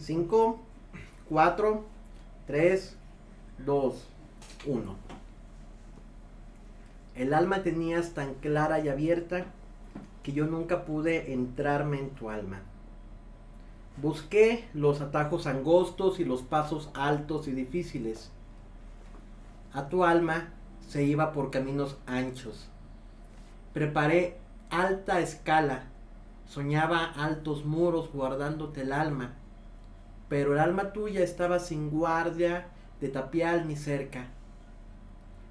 5, 4, 3, 2, 1. El alma tenías tan clara y abierta que yo nunca pude entrarme en tu alma. Busqué los atajos angostos y los pasos altos y difíciles. A tu alma se iba por caminos anchos. Preparé alta escala, soñaba altos muros guardándote el alma, pero el alma tuya estaba sin guardia de tapial ni cerca.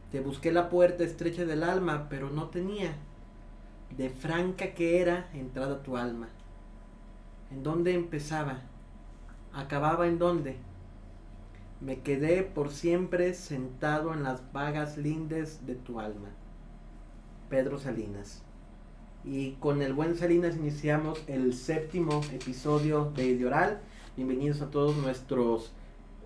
Te busqué la puerta estrecha del alma, pero no tenía. De franca que era entrada tu alma. ¿En dónde empezaba? ¿Acababa en dónde? Me quedé por siempre sentado en las vagas lindes de tu alma. Pedro Salinas. Y con el buen Salinas iniciamos el séptimo episodio de Idioral. Bienvenidos a todos nuestros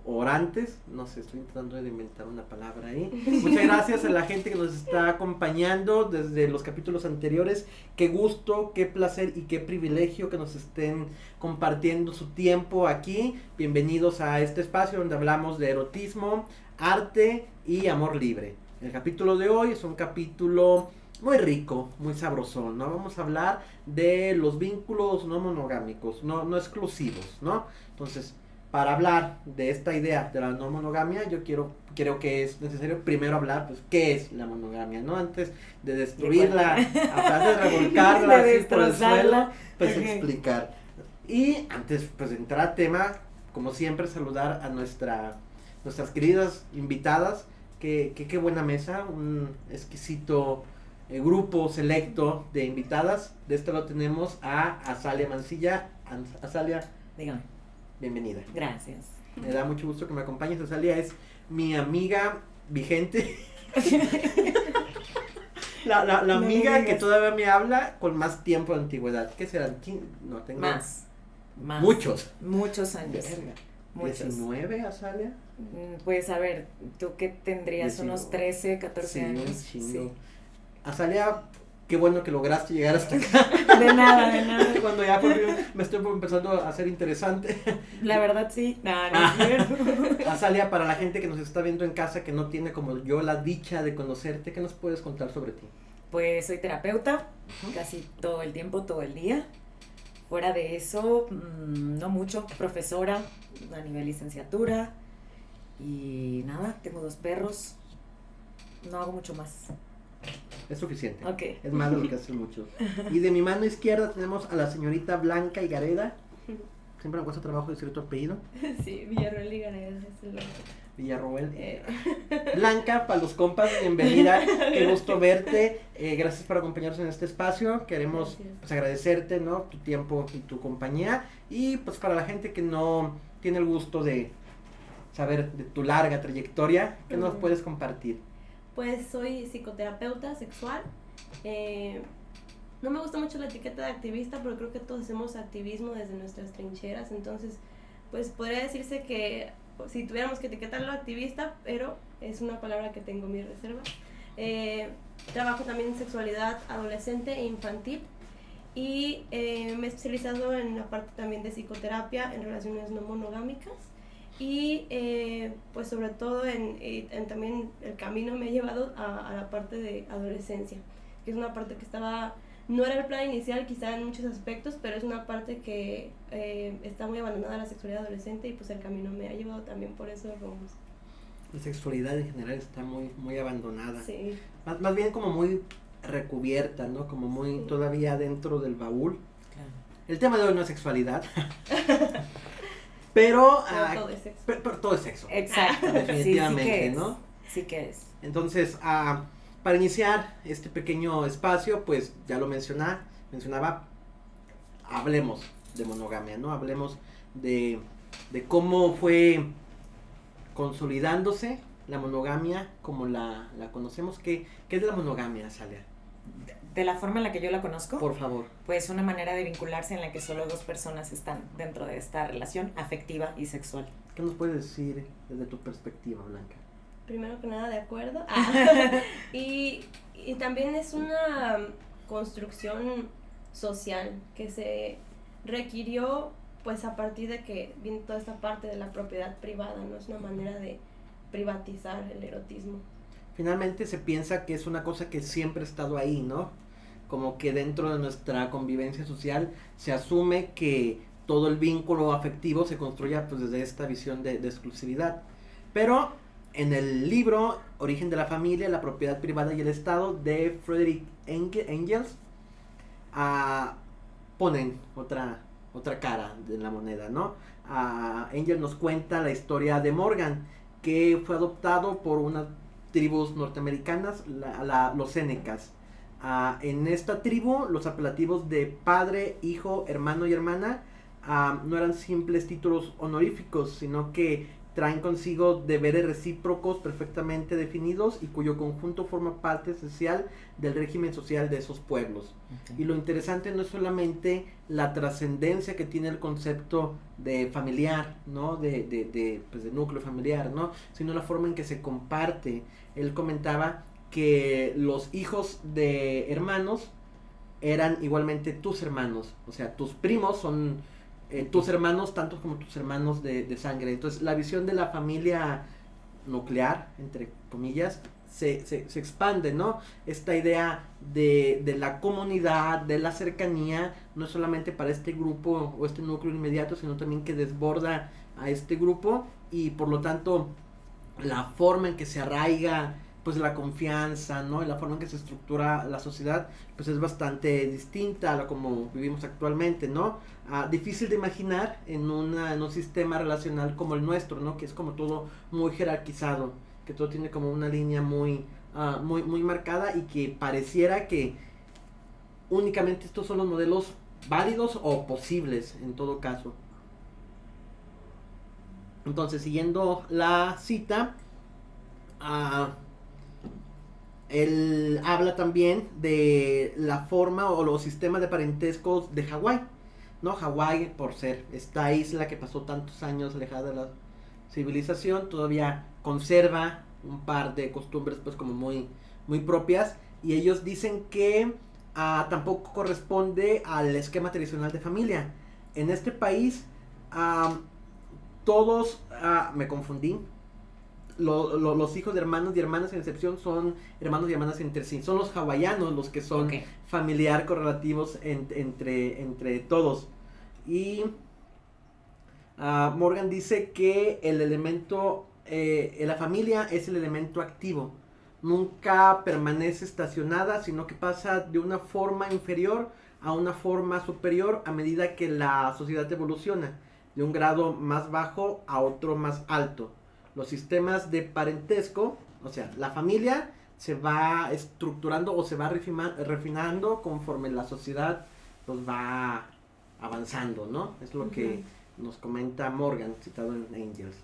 orantes, no sé, estoy tratando de inventar una palabra ahí. Muchas gracias a la gente que nos está acompañando desde los capítulos anteriores. Qué gusto, qué placer y qué privilegio que nos estén compartiendo su tiempo aquí. Bienvenidos a este espacio donde hablamos de erotismo, arte y amor libre. El capítulo de hoy es un capítulo muy rico, muy sabrosón, ¿no? Vamos a hablar de los vínculos no monogámicos, no, no exclusivos, ¿no? Entonces, para hablar de esta idea de la no monogamia, yo quiero, creo que es necesario primero hablar, pues, qué es la monogamia, ¿no? Antes de destruirla, aparte de revolcarla, de así por el suelo, pues explicar. Y antes, pues, de entrar al tema, como siempre, saludar a nuestra, nuestras queridas invitadas, que, que qué buena mesa, un exquisito eh, grupo selecto de invitadas. De este lado tenemos a Azalia Mancilla. Azalia, Dígame, bienvenida. gracias. Me da mucho gusto que me acompañes. Azalia es mi amiga vigente. la la, la No amiga que todavía me habla con más tiempo de antigüedad. ¿Qué serán? ¿Quin- No, tengo Más, más. muchos. Muchos años. Verga. Muchos. 19, Azalia. Mm, Pues a ver, tú que tendrías unos 13, 14 Sí, años. un Azalia, qué bueno que lograste llegar hasta acá. De nada, de nada. Cuando ya por fin me estoy empezando a hacer interesante. La verdad sí. No, no es cierto. Azalia, para la gente que nos está viendo en casa, que no tiene como yo la dicha de conocerte, ¿qué nos puedes contar sobre ti? Pues soy terapeuta, casi todo el tiempo, todo el día. Fuera de eso, mm, no mucho. Profesora a nivel licenciatura. Y nada, tengo dos perros. No hago mucho más. Es suficiente. Es más de lo que hacen muchos. Y de mi mano izquierda tenemos a la señorita Blanca Higareda. Siempre me cuesta trabajo decir tu apellido. Sí, Villarreal y Gareda es el Villarroel. eh, Blanca, para los compas, bienvenida. Qué gusto verte. Eh, gracias por acompañarnos en este espacio. Queremos pues, agradecerte ¿no? tu tiempo y tu compañía. Y pues para la gente que no tiene el gusto de saber de tu larga trayectoria, ¿qué nos puedes compartir? Pues soy psicoterapeuta sexual. Eh, no me gusta mucho la etiqueta de activista, pero creo que todos hacemos activismo desde nuestras trincheras. Entonces, pues podría decirse que si tuviéramos que etiquetarlo activista, pero es una palabra que tengo mi reserva. Eh, trabajo también en sexualidad adolescente e infantil. Y eh, me he especializado en la parte también de psicoterapia en relaciones no monogámicas. Y eh, pues sobre todo en, en también el camino me ha llevado a, a la parte de adolescencia, que es una parte que estaba, no era el plan inicial quizá en muchos aspectos, pero es una parte que eh, está muy abandonada la sexualidad adolescente y pues el camino me ha llevado también por esos rumbos. La sexualidad en general está muy, muy abandonada. Sí, Más, más bien como muy recubierta, ¿no? Como muy Sí. todavía dentro del baúl. Claro. El tema de hoy no es sexualidad. pero, pero ah, todo es sexo. pero- pero todo es sexo. Exacto. Definitivamente, sí, sí que es. ¿no? Sí que es. Entonces, ah, para iniciar este pequeño espacio, pues ya lo menciona, mencionaba, hablemos de monogamia, ¿no? Hablemos de, de cómo fue consolidándose la monogamia como la, la conocemos. ¿Qué, ¿Qué es la monogamia, Salia? De la forma en la que yo la conozco, Por favor. pues una manera de vincularse en la que solo dos personas están dentro de esta relación afectiva y sexual. ¿Qué nos puedes decir desde tu perspectiva, Blanca? Primero que nada, de acuerdo. Ah, y, y también es una construcción social que se requirió pues a partir de que viene toda esta parte de la propiedad privada, ¿no? Es una manera de privatizar el erotismo. Finalmente se piensa que es una cosa que siempre ha estado ahí, ¿no? Como que dentro de nuestra convivencia social se asume que todo el vínculo afectivo se construya pues desde esta visión de, exclusividad. Pero en el libro Origen de la familia, la propiedad privada y el Estado de Frederick Engels, ah, ponen otra, otra cara de la moneda, ¿no? Uh, Engels nos cuenta la historia de Morgan, que fue adoptado por unas tribus norteamericanas, los Senecas. Ah, en esta tribu, los apelativos de padre, hijo, hermano y hermana no eran simples títulos honoríficos, sino que traen consigo deberes recíprocos perfectamente definidos y cuyo conjunto forma parte esencial del régimen social de esos pueblos. Y lo interesante no es solamente la trascendencia que tiene el concepto de familiar, ¿no? De, de, de, pues de núcleo familiar, ¿no? Sino la forma en que se comparte. Él comentaba que los hijos de hermanos eran igualmente tus hermanos, o sea, tus primos son eh, tus hermanos, tantos como tus hermanos de, sangre. Entonces, la visión de la familia nuclear, entre comillas, se, se, se expande, ¿no? Esta idea de, de, la comunidad, de la cercanía, no solamente para este grupo o este núcleo inmediato, sino también que desborda a este grupo y por lo tanto la forma en que se arraiga pues la confianza, ¿no? Y la forma en que se estructura la sociedad, pues es bastante distinta a lo como vivimos actualmente, ¿no? Ah, difícil de imaginar en, una, en un sistema relacional como el nuestro, ¿no? Que es como todo muy jerarquizado, que todo tiene como una línea muy, uh, muy, muy marcada y que pareciera que únicamente estos son los modelos válidos o posibles en todo caso. Entonces, siguiendo la cita, uh, él habla también de la forma o los sistemas de parentescos de Hawái. ¿no? Hawái, por ser esta isla que pasó tantos años alejada de la civilización, todavía conserva un par de costumbres pues como muy, muy propias. Y ellos dicen que ah, tampoco corresponde al esquema tradicional de familia. En este país, ah, todos, ah, me confundí, los hijos de hermanos y hermanas en excepción son hermanos y hermanas entre sí. Son los hawaianos los que son familiar correlativos entre, entre todos. Y uh, Morgan dice que el elemento, eh, la familia es el elemento activo. Nunca permanece estacionada, sino que pasa de una forma inferior a una forma superior a medida que la sociedad evoluciona. De un grado más bajo a otro más alto los sistemas de parentesco, o sea, la familia se va estructurando o se va refinando conforme la sociedad pues va avanzando, ¿no? Es lo que nos comenta Morgan, citado en Angels.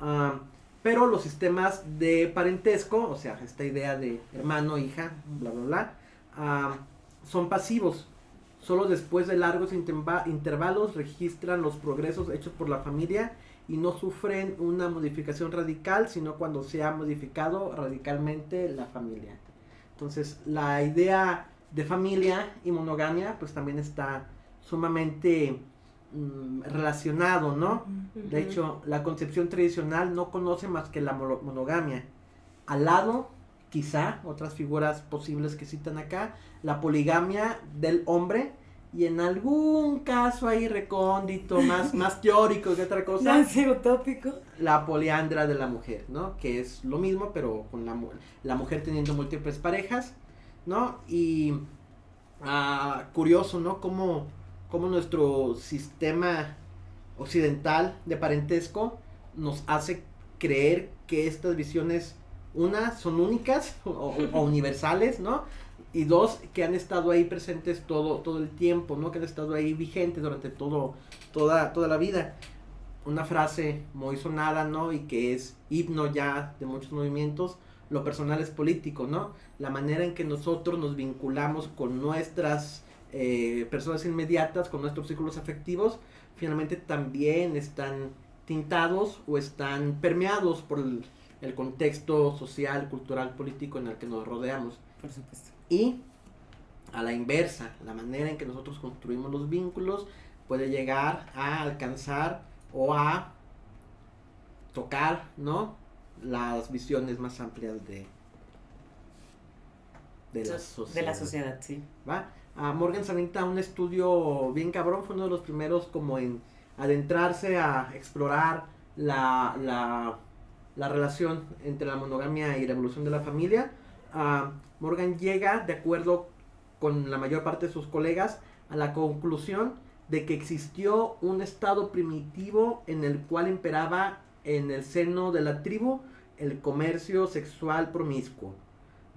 Ah, pero los sistemas de parentesco, o sea, esta idea de hermano, hija, bla, bla, bla, ah, son pasivos. Solo después de largos intervalos registran los progresos hechos por la familia y no sufren una modificación radical, sino cuando se ha modificado radicalmente la familia. Entonces, la idea de familia y monogamia, pues también está sumamente mm, relacionado, ¿no? De hecho, la concepción tradicional no conoce más que la monogamia. Al lado, quizá, otras figuras posibles que citan acá, la poligamia del hombre y en algún caso ahí recóndito, más, más teórico que otra cosa. utópico. La poliandra de la mujer, ¿no? Que es lo mismo, pero con la, la mujer teniendo múltiples parejas, ¿no? Y ah, curioso, ¿no? Cómo, cómo nuestro sistema occidental de parentesco nos hace creer que estas visiones, una, son únicas o, universales, ¿no? y dos, que han estado ahí presentes todo, todo el tiempo, ¿no? Que han estado ahí vigentes durante todo, toda, toda la vida. Una frase muy sonada, ¿no? Y que es himno ya de muchos movimientos, lo personal es político, ¿no? La manera en que nosotros nos vinculamos con nuestras eh, personas inmediatas, con nuestros círculos afectivos, finalmente también están tintados o están permeados por el, el contexto social, cultural, político en el que nos rodeamos. Por supuesto. Y a la inversa, la manera en que nosotros construimos los vínculos puede llegar a alcanzar o a tocar, ¿no? Las visiones más amplias de, de la sociedad. De la sociedad, sí. ¿Va? A Morgan se un estudio bien cabrón, fue uno de los primeros como en adentrarse a explorar la, la, la relación entre la monogamia y la evolución de la familia. Morgan llega, de acuerdo con la mayor parte de sus colegas, a la conclusión de que existió un estado primitivo en el cual imperaba en el seno de la tribu el comercio sexual promiscuo.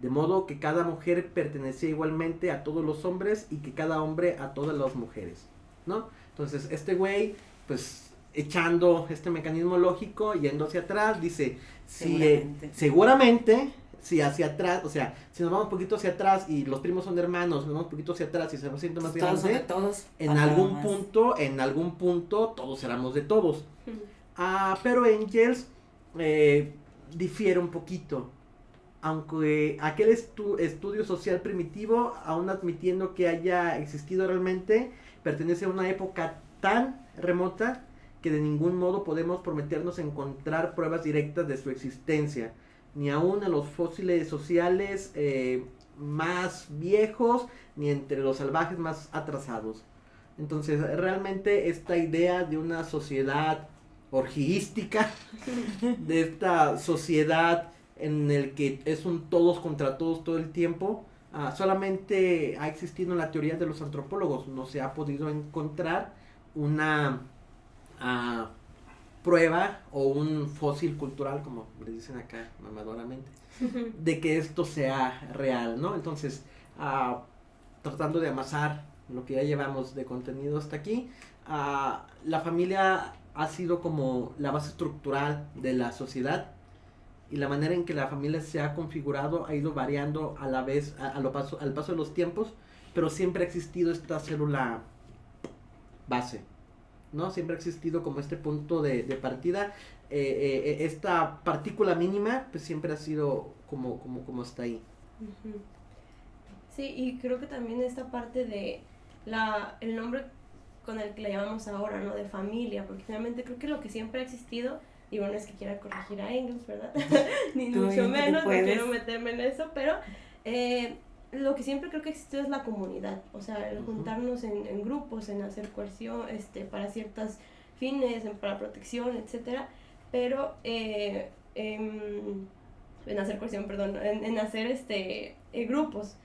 De modo que cada mujer pertenecía igualmente a todos los hombres y que cada hombre a todas las mujeres. ¿No? Entonces, este güey, pues echando este mecanismo lógico, yendo hacia atrás, dice, si, seguramente. seguramente si hacia atrás, o sea, si nos vamos un poquito hacia atrás y los primos son hermanos, nos vamos un poquito hacia atrás y se siente más grande, todos, en algún punto, en algún punto, todos éramos de todos. Ah, pero Angels eh, difiere un poquito. Aunque aquel estudio social primitivo, aún admitiendo que haya existido realmente, pertenece a una época tan remota que de ningún modo podemos prometernos encontrar pruebas directas de su existencia ni aún en los fósiles sociales eh, más viejos, ni entre los salvajes más atrasados. Entonces, realmente esta idea de una sociedad orgística, de esta sociedad en el que es un todos contra todos todo el tiempo, ah, solamente ha existido en la teoría de los antropólogos, no se ha podido encontrar una... Uh, prueba o un fósil cultural, como le dicen acá mamadoramente, de que esto sea real, ¿no? Entonces, ah, tratando de amasar lo que ya llevamos de contenido hasta aquí, ah, la familia ha sido como la base estructural de la sociedad y la manera en que la familia se ha configurado ha ido variando a la vez, a, lo paso, al paso de los tiempos, pero siempre ha existido esta célula base. ¿No? Siempre ha existido como este punto de, partida. Eh, eh, eh, esta partícula mínima, pues siempre ha sido como, como, como está ahí. Sí, y creo que también esta parte de la, el nombre con el que le llamamos ahora, ¿no? De familia, porque finalmente creo que lo que siempre ha existido, y bueno, es que quiera corregir a Engels, ¿verdad? Ni mucho menos, no quiero meterme en eso, pero lo que siempre creo que existe es la comunidad, o sea, el juntarnos en, grupos, en hacer coerción, este, para ciertos fines, para protección, etcétera, pero eh, em, en hacer coerción, perdón, en, hacer este eh, grupos,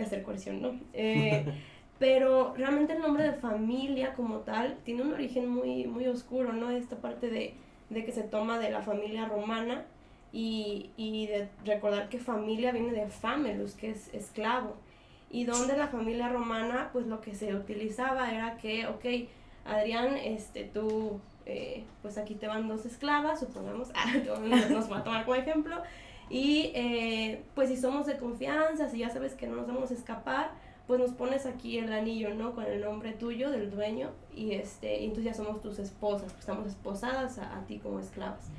hacer coerción, ¿no? Eh, pero realmente el nombre de familia como tal tiene un origen muy, muy oscuro, ¿no? Esta parte de, de que se toma de la familia romana, y, y de recordar que familia viene de familus, que es esclavo. Y donde la familia romana, pues lo que se utilizaba era que, ok, Adrián, este, tú, eh, pues aquí te van dos esclavas, supongamos, ah, nos va a tomar como ejemplo, y eh, pues si somos de confianza, si ya sabes que no nos vamos a escapar, pues nos pones aquí el anillo, ¿no? Con el nombre tuyo, del dueño, y este, y entonces ya somos tus esposas, pues estamos esposadas a ti como esclavas.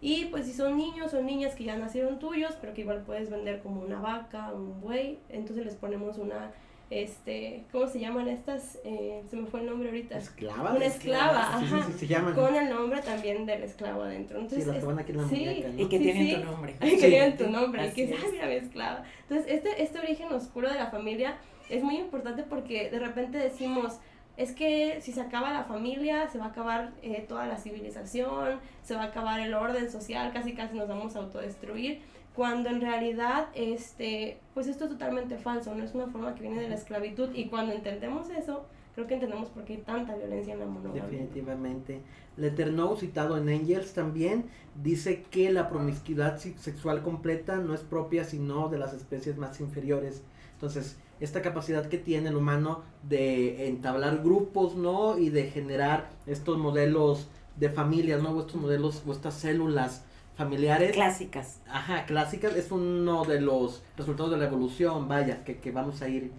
Y pues si son niños o niñas que ya nacieron tuyos, pero que igual puedes vender como una vaca, un buey, entonces les ponemos una, este, ¿cómo se llaman estas? Eh, se me fue el nombre ahorita. Esclava. Una esclava, ajá. Sí, sí, se llaman. Con el nombre también del esclavo adentro. Entonces, sí, la que aquí en la sí, Y que tienen tu nombre. que tienen tu nombre. Y que es, mira, mi esclava. Entonces, este, este origen oscuro de la familia es muy importante porque de repente decimos, es que si se acaba la familia, se va a acabar eh, toda la civilización, se va a acabar el orden social, casi casi nos vamos a autodestruir, cuando en realidad, este, pues esto es totalmente falso, no es una forma que viene de la esclavitud y cuando entendemos eso, creo que entendemos por qué hay tanta violencia en la monogamia. Definitivamente. Leternou, citado en Angels también, dice que la promiscuidad sexual completa no es propia sino de las especies más inferiores. Entonces, esta capacidad que tiene el humano de entablar grupos, ¿no? Y de generar estos modelos de familias, ¿no? O estos modelos o estas células familiares. Clásicas. Ajá, clásicas. Es uno de los resultados de la evolución, vaya, que, que vamos a ir.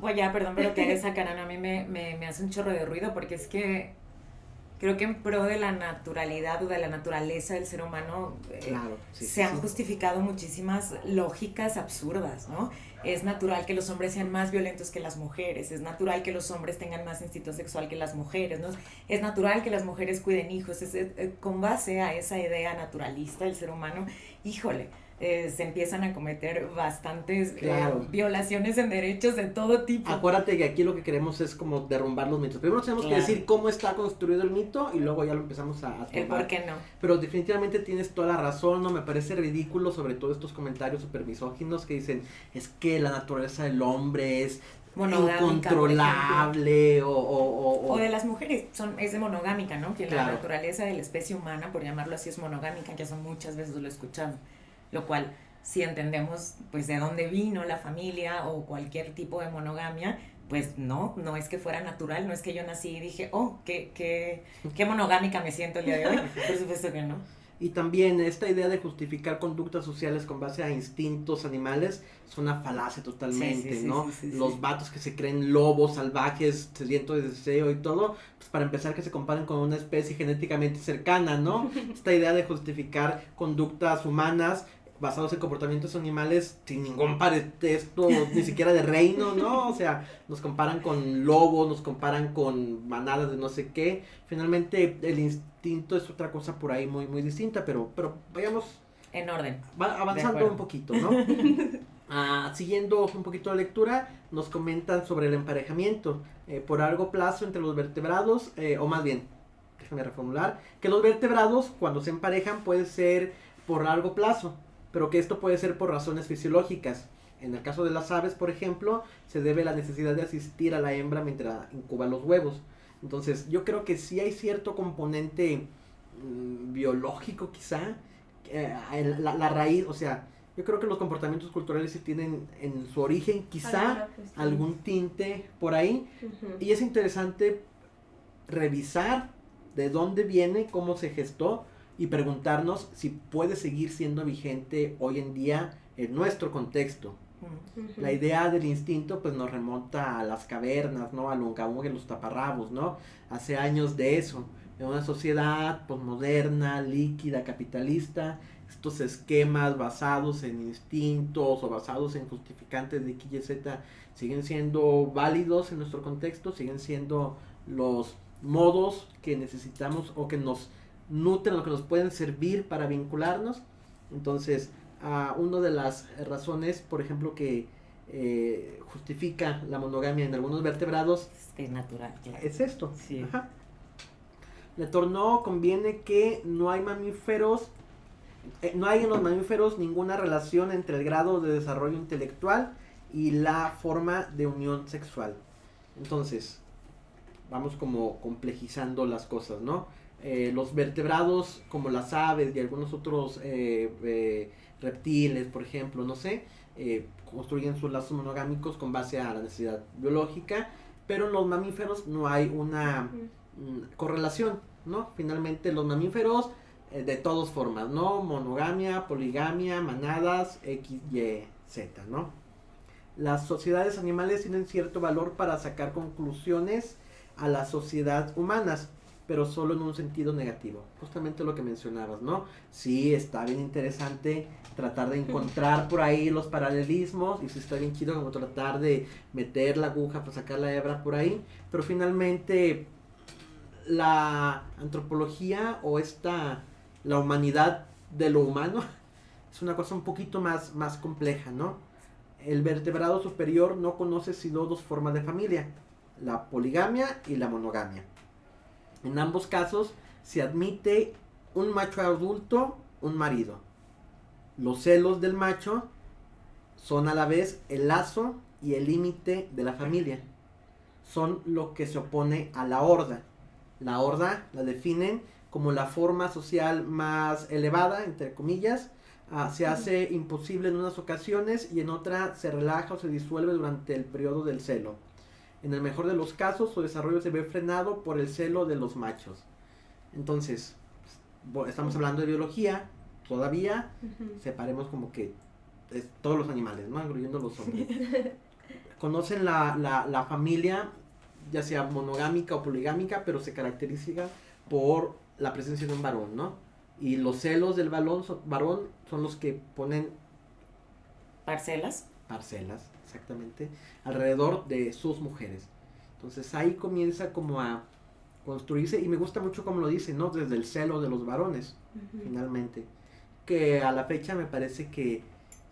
Pues ya, perdón, pero que esa canal a mí me, me, me hace un chorro de ruido porque es que creo que en pro de la naturalidad o de la naturaleza del ser humano eh, se han justificado muchísimas lógicas absurdas, ¿no? Es natural que los hombres sean más violentos que las mujeres, es natural que los hombres tengan más instinto sexual que las mujeres, ¿no? Es natural que las mujeres cuiden hijos, es, eh, con base a esa idea naturalista del ser humano, híjole, eh, se empiezan a cometer bastantes eh, violaciones en derechos de todo tipo. Acuérdate que aquí lo que queremos es como derrumbar los mitos. Primero tenemos que decir cómo está construido el mito y luego ya lo empezamos a, a por qué no. Pero definitivamente tienes toda la razón, ¿no? Me parece ridículo sobre todo estos comentarios super misóginos que dicen es que la naturaleza del hombre es incontrolable o, o, o, de las mujeres, son, es de monogámica, ¿no? Que la naturaleza de la especie humana, por llamarlo así, es monogámica, que son muchas veces lo he escuchado lo cual si entendemos pues de dónde vino la familia o cualquier tipo de monogamia, pues no, no es que fuera natural, no es que yo nací y dije, oh, qué, qué, qué monogámica me siento el día de hoy, por supuesto que no. Y también esta idea de justificar conductas sociales con base a instintos animales es una falacia totalmente, ¿no? Los vatos que se creen lobos salvajes, sedientos de deseo y todo, pues para empezar que se comparen con una especie genéticamente cercana, ¿no? Esta idea de justificar conductas humanas basados en comportamientos animales sin ningún parentesco, ni siquiera de reino, ¿no? O sea, nos comparan con lobos, nos comparan con manadas de no sé qué. Finalmente, el instinto es otra cosa por ahí muy, muy distinta, pero, pero vayamos... En orden. avanzando un poquito, ¿no? Ah, siguiendo un poquito la lectura, nos comentan sobre el emparejamiento eh, por largo plazo entre los vertebrados, eh, o más bien, déjame reformular, que los vertebrados cuando se emparejan puede ser por largo plazo, pero que esto puede ser por razones fisiológicas. En el caso de las aves, por ejemplo, se debe a la necesidad de asistir a la hembra mientras incuba los huevos. Entonces, yo creo que sí hay cierto componente mm, biológico, quizá, eh, la, raíz, o sea, yo creo que los comportamientos culturales sí tienen en su origen quizá algún tinte por ahí. Y es interesante revisar de dónde viene, cómo se gestó, y preguntarnos si puede seguir siendo vigente hoy en día en nuestro contexto. La idea del instinto pues nos remonta a las cavernas, ¿no? A Lungaunga y los taparrabos, ¿no? Hace años de eso. En una sociedad posmoderna, líquida, capitalista, estos esquemas basados en instintos o basados en justificantes de X y Z siguen siendo válidos en nuestro contexto, siguen siendo los modos que necesitamos o que nos nutren o que nos pueden servir para vincularnos. Entonces, a una de las razones, por ejemplo, que eh, justifica la monogamia en algunos vertebrados es natural. Es esto. Sí. Le tornó conviene que no hay mamíferos, eh, no hay en los mamíferos ninguna relación entre el grado de desarrollo intelectual y la forma de unión sexual. Entonces, vamos como complejizando las cosas, ¿no? Eh, los vertebrados como las aves y algunos otros eh, eh, reptiles, por ejemplo, no sé, construyen sus lazos monogámicos con base a la necesidad biológica, pero en los mamíferos no hay una mm, correlación, ¿no? Finalmente los mamíferos de todas formas, ¿no? Monogamia, poligamia, manadas, X, Y, Z, ¿no? Las sociedades animales tienen cierto valor para sacar conclusiones a la sociedad humanas pero solo en un sentido negativo. Justamente lo que mencionabas, ¿no? Sí, está bien interesante tratar de encontrar por ahí los paralelismos y sí está bien chido como tratar de meter la aguja para sacar la hebra por ahí, pero finalmente la antropología o esta, la humanidad de lo humano es una cosa un poquito más, más compleja, ¿no? El vertebrado superior no conoce sino dos formas de familia, la poligamia y la monogamia. En ambos casos se admite un macho adulto, un marido. Los celos del macho son a la vez el lazo y el límite de la familia. Son lo que se opone a la horda. La horda la definen como la forma social más elevada, entre comillas, ah, se hace imposible en unas ocasiones y en otras se relaja o se disuelve durante el periodo del celo. En el mejor de los casos, su desarrollo se ve frenado por el celo de los machos. Entonces, estamos hablando de biología, todavía, separemos como que todos los animales, ¿no? Incluyendo los hombres. Conocen la, la, la familia, ya sea monogámica o poligámica, pero se caracteriza por la presencia de un varón, ¿no? Y los celos del varón son, varón son los que ponen Parcelas. parcelas, exactamente, alrededor de sus mujeres. Entonces ahí comienza como a construirse, y me gusta mucho como lo dice, ¿no? Desde el celo de los varones, Ujú. finalmente. Que a la fecha me parece que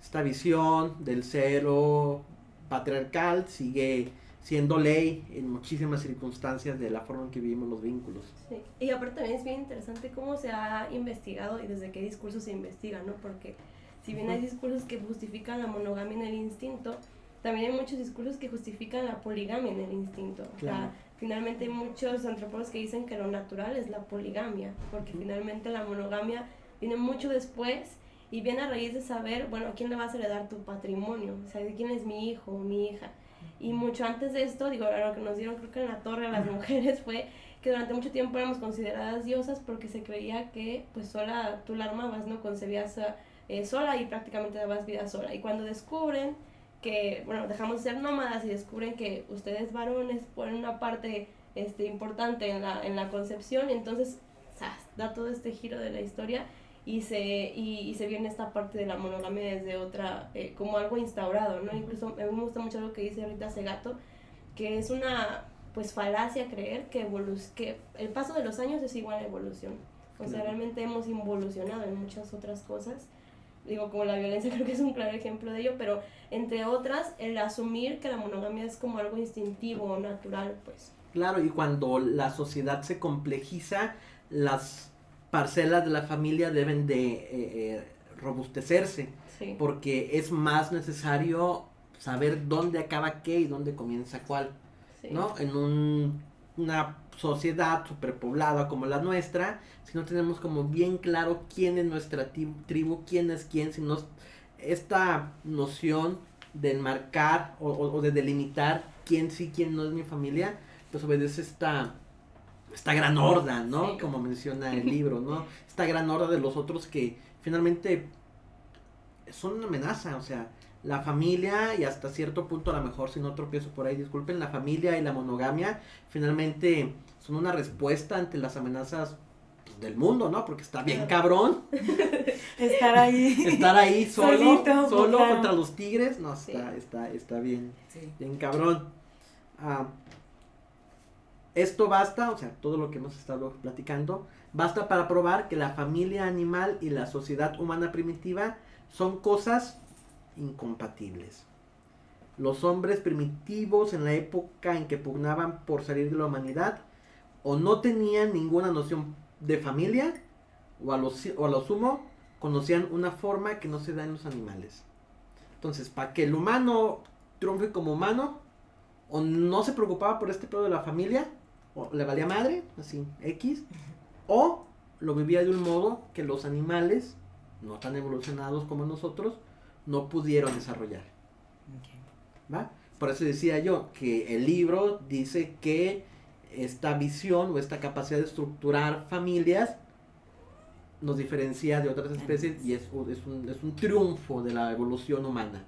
esta visión del celo patriarcal sigue siendo ley en muchísimas circunstancias de la forma en que vivimos los vínculos. Sí. Y aparte también es bien interesante cómo se ha investigado y desde qué discursos se investiga, ¿no? Porque si bien hay discursos que justifican la monogamia en el instinto, también hay muchos discursos que justifican la poligamia en el instinto. O sea, finalmente hay muchos antropólogos que dicen que lo natural es la poligamia, porque finalmente la monogamia viene mucho después y viene a raíz de saber, bueno, quién le vas a heredar tu patrimonio, o sea, quién es mi hijo o mi hija. Y mucho antes de esto, digo, lo que nos dieron creo que en la torre a las mujeres fue que durante mucho tiempo éramos consideradas diosas porque se creía que pues sola tú la armabas, ¿no? Concebías eh, sola y prácticamente dabas vida sola. Y cuando descubren que, bueno, dejamos de ser nómadas y descubren que ustedes varones ponen una parte este, importante en la, en la concepción y entonces ¡zas! da todo este giro de la historia y se, y, y se viene esta parte de la monogamia desde otra, eh, como algo instaurado, ¿no? Incluso a mí me gusta mucho lo que dice ahorita Segato, que es una pues falacia creer que, evolu que el paso de los años es igual a evolución. O sea, realmente hemos involucionado en muchas otras cosas. Digo, como la violencia creo que es un claro ejemplo de ello, pero entre otras, el asumir que la monogamia es como algo instintivo o natural, pues. Claro, y cuando la sociedad se complejiza, las parcelas de la familia deben de eh, eh, robustecerse, Sí. porque es más necesario saber dónde acaba qué y dónde comienza cuál, sí. ¿no? En un- una sociedad superpoblada como la nuestra, si no tenemos como bien claro quién es nuestra tribu, quién es quién, si no esta noción de enmarcar o, o- o de delimitar quién sí, quién no es mi familia, pues obedece esta, esta gran horda, ¿no? Sí. Como menciona el libro, ¿no? Esta gran horda de los otros que finalmente son una amenaza, o sea, la familia y hasta cierto punto a lo mejor si no tropiezo por ahí, disculpen, la familia y la monogamia finalmente son una respuesta ante las amenazas pues, del mundo, ¿no? Porque está bien cabrón Estar ahí. estar ahí solo, Solito, solo claro. contra los tigres, no, Sí. está, está, está bien, Sí. bien cabrón. Ah, esto basta, o sea, todo lo que hemos estado platicando, basta para probar que la familia animal y la sociedad humana primitiva son cosas incompatibles. Los hombres primitivos en la época en que pugnaban por salir de la humanidad o no tenían ninguna noción de familia o a lo, o a lo sumo conocían una forma que no se da en los animales. Entonces, para que el humano triunfe como humano, o no se preocupaba por este pedo de la familia, o le valía madre, así, X, o lo vivía de un modo que los animales, no tan evolucionados como nosotros, no pudieron desarrollar. Ok. ¿va? Por eso decía yo que el libro dice que esta visión o esta capacidad de estructurar familias nos diferencia de otras especies y es, es, un, es un triunfo de la evolución humana.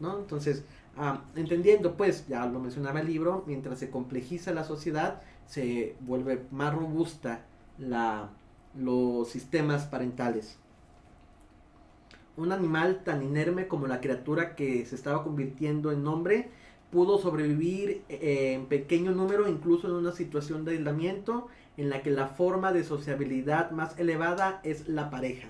¿no? Entonces, ah, entendiendo, pues, ya lo mencionaba el libro, mientras se complejiza la sociedad, se vuelve más robusta la, los sistemas parentales. Un animal tan inerme como la criatura que se estaba convirtiendo en hombre pudo sobrevivir eh, en pequeño número, incluso en una situación de aislamiento en la que la forma de sociabilidad más elevada es la pareja.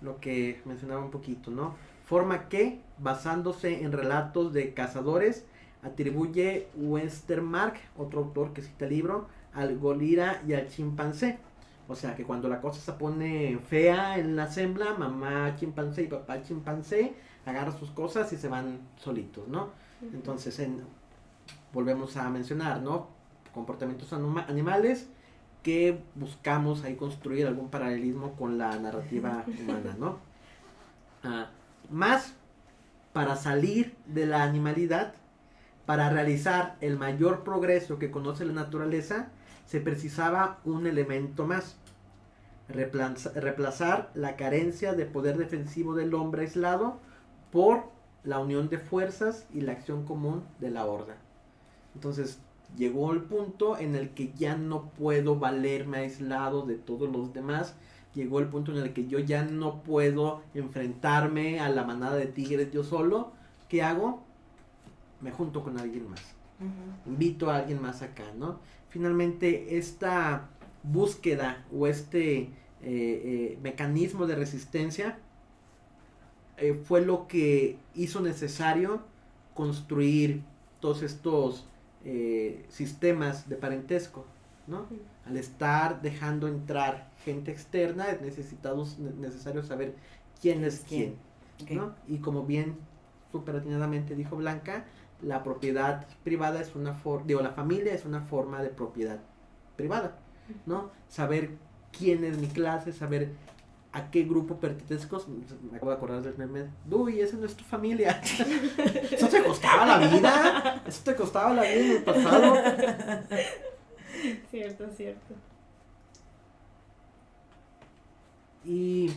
Lo que mencionaba un poquito, ¿no? Forma que, basándose en relatos de cazadores, atribuye Westermarck, otro autor que cita el libro, al golira y al chimpancé. O sea que cuando la cosa se pone fea en la sembla, mamá chimpancé y papá chimpancé agarran sus cosas y se van solitos, ¿no? Entonces, en- volvemos a mencionar, ¿no? Comportamientos anima- animales que buscamos ahí construir algún paralelismo con la narrativa humana, ¿no? Ah, más para salir de la animalidad, para realizar el mayor progreso que conoce la naturaleza, se precisaba un elemento más. Reemplaza- reemplazar la carencia de poder defensivo del hombre aislado por la unión de fuerzas y la acción común de la horda. Entonces, llegó el punto en el que ya no puedo valerme aislado de todos los demás. Llegó el punto en el que yo ya no puedo enfrentarme a la manada de tigres yo solo. ¿Qué hago? Me junto con alguien más. Invito a alguien más acá, ¿no? Finalmente, esta búsqueda o este eh, eh, mecanismo de resistencia eh, fue lo que hizo necesario construir todos estos eh, sistemas de parentesco, ¿no? Al estar dejando entrar gente externa, es necesario saber quién es quién, ¿no? Y como bien súper atinadamente dijo Blanca, la propiedad privada es una forma, digo, la familia es una forma de propiedad privada, ¿no? Saber quién es mi clase, saber a qué grupo pertenezco. Me acabo de acordar del meme. Uy, esa no es tu familia. Eso te costaba la vida. Eso te costaba la vida en el pasado. Cierto, cierto. ¿Y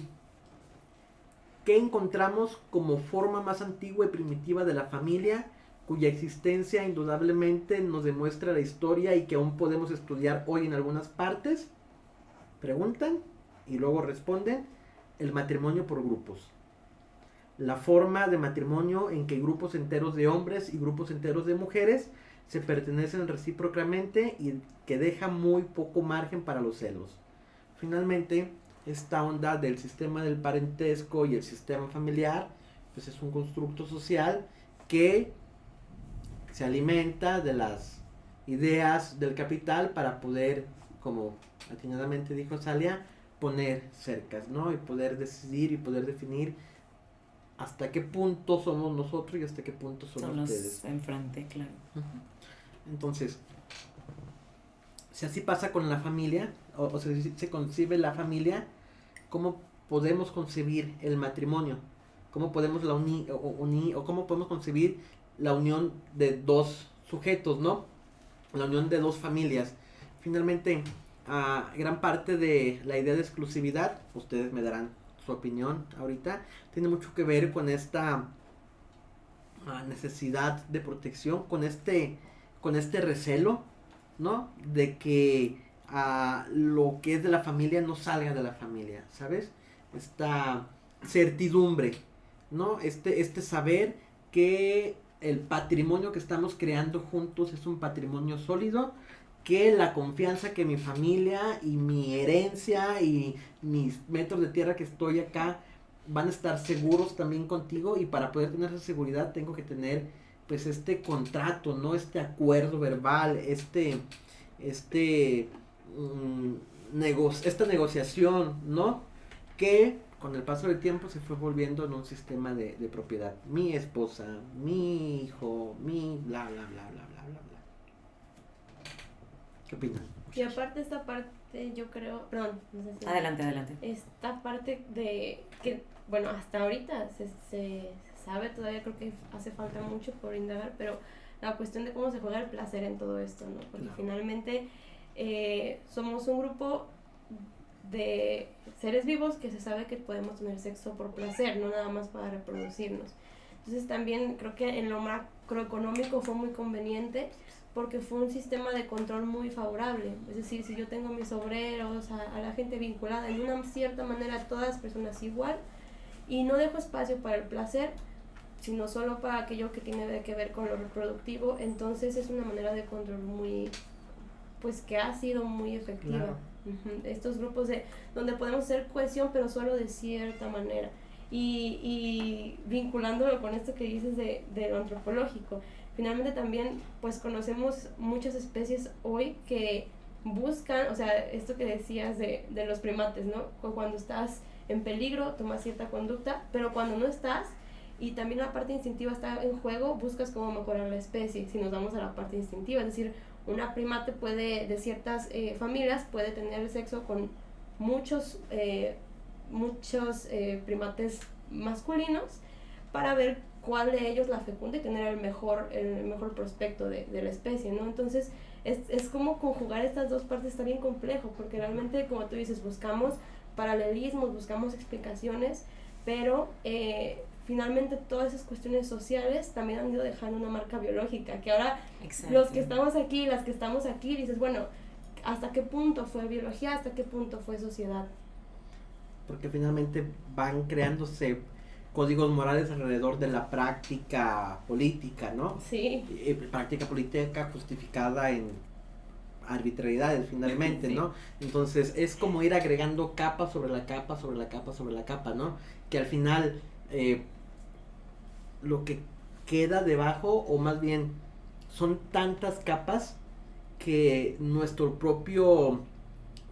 qué encontramos como forma más antigua y primitiva de la familia? cuya existencia indudablemente nos demuestra la historia y que aún podemos estudiar hoy en algunas partes? Preguntan y luego responden el matrimonio por grupos. La forma de matrimonio en que grupos enteros de hombres y grupos enteros de mujeres se pertenecen recíprocamente y que deja muy poco margen para los celos. Finalmente, esta onda del sistema del parentesco y el sistema familiar, pues es un constructo social que se alimenta de las ideas del capital para poder, como atinadamente dijo Salia, poner cercas, ¿no? Y poder decidir y poder definir hasta qué punto somos nosotros y hasta qué punto somos Son ustedes. enfrente, claro. Entonces, si así pasa con la familia, o, o si se concibe la familia, ¿cómo podemos concebir el matrimonio? ¿Cómo podemos la uni, o, uni- o cómo podemos concebir la unión de dos sujetos, ¿no? La unión de dos familias. Finalmente, a gran parte de la idea de exclusividad, ustedes me darán su opinión ahorita, tiene mucho que ver con esta ah, necesidad de protección, con este, con este recelo, ¿no? De que ah, lo que es de la familia no salga de la familia, ¿sabes? Esta certidumbre, ¿no? Este, este saber que el patrimonio que estamos creando juntos es un patrimonio sólido, que la confianza que mi familia y mi herencia y mis metros de tierra que estoy acá van a estar seguros también contigo y para poder tener esa seguridad tengo que tener pues este contrato, ¿no? Este acuerdo verbal, este, este, mm, nego- esta negociación, ¿no? Que con el paso del tiempo se fue volviendo en un sistema de, de propiedad. Mi esposa, mi hijo, mi bla, bla, bla, bla, bla, bla, bla. ¿Qué opinan? Y aparte esta parte, yo creo, perdón, no sé si... Adelante, adelante. Esta parte de que, bueno, hasta ahorita se, se sabe, todavía creo que hace falta mucho por indagar, pero la cuestión de cómo se juega el placer en todo esto, ¿no? Porque Claro. finalmente eh, somos un grupo de seres vivos que se sabe que podemos tener sexo por placer, no nada más para reproducirnos. Entonces también creo que en lo macroeconómico fue muy conveniente porque fue un sistema de control muy favorable. Es decir, si yo tengo mis obreros, a, a la gente vinculada en una cierta manera, a todas las personas igual, y no dejo espacio para el placer, sino solo para aquello que tiene que ver con lo reproductivo, entonces es una manera de control muy, pues que ha sido muy efectiva. Claro. Estos grupos de donde podemos hacer cohesión, pero solo de cierta manera. Y, y vinculándolo con esto que dices de, de lo antropológico, finalmente también pues conocemos muchas especies hoy que buscan, o sea, esto que decías de, de los primates, ¿no? Cu- Cuando estás en peligro, tomas cierta conducta, pero cuando no estás, y también la parte instintiva está en juego, buscas cómo mejorar la especie, si nos vamos a la parte instintiva, es decir, una primate puede, de ciertas eh, familias, puede tener sexo con muchos, eh, muchos eh, primates masculinos para ver cuál de ellos la fecunda y tener el mejor, el mejor prospecto de, de la especie, ¿no? Entonces, es, es como conjugar estas dos partes está bien complejo, porque realmente, como tú dices, buscamos paralelismos, buscamos explicaciones, pero eh, finalmente todas esas cuestiones sociales también han ido dejando una marca biológica, que ahora Exacto. los que estamos aquí, las que estamos aquí, dices, bueno, ¿hasta qué punto fue biología? ¿Hasta qué punto fue sociedad? Porque finalmente van creándose códigos morales alrededor de la práctica política, ¿no? Sí. Eh, práctica política justificada en arbitrariedades finalmente, Sí. ¿no? Entonces es como ir agregando capa sobre la capa, sobre la capa, sobre la capa, ¿no? Que al final eh, lo que queda debajo, o más bien son tantas capas que nuestro propio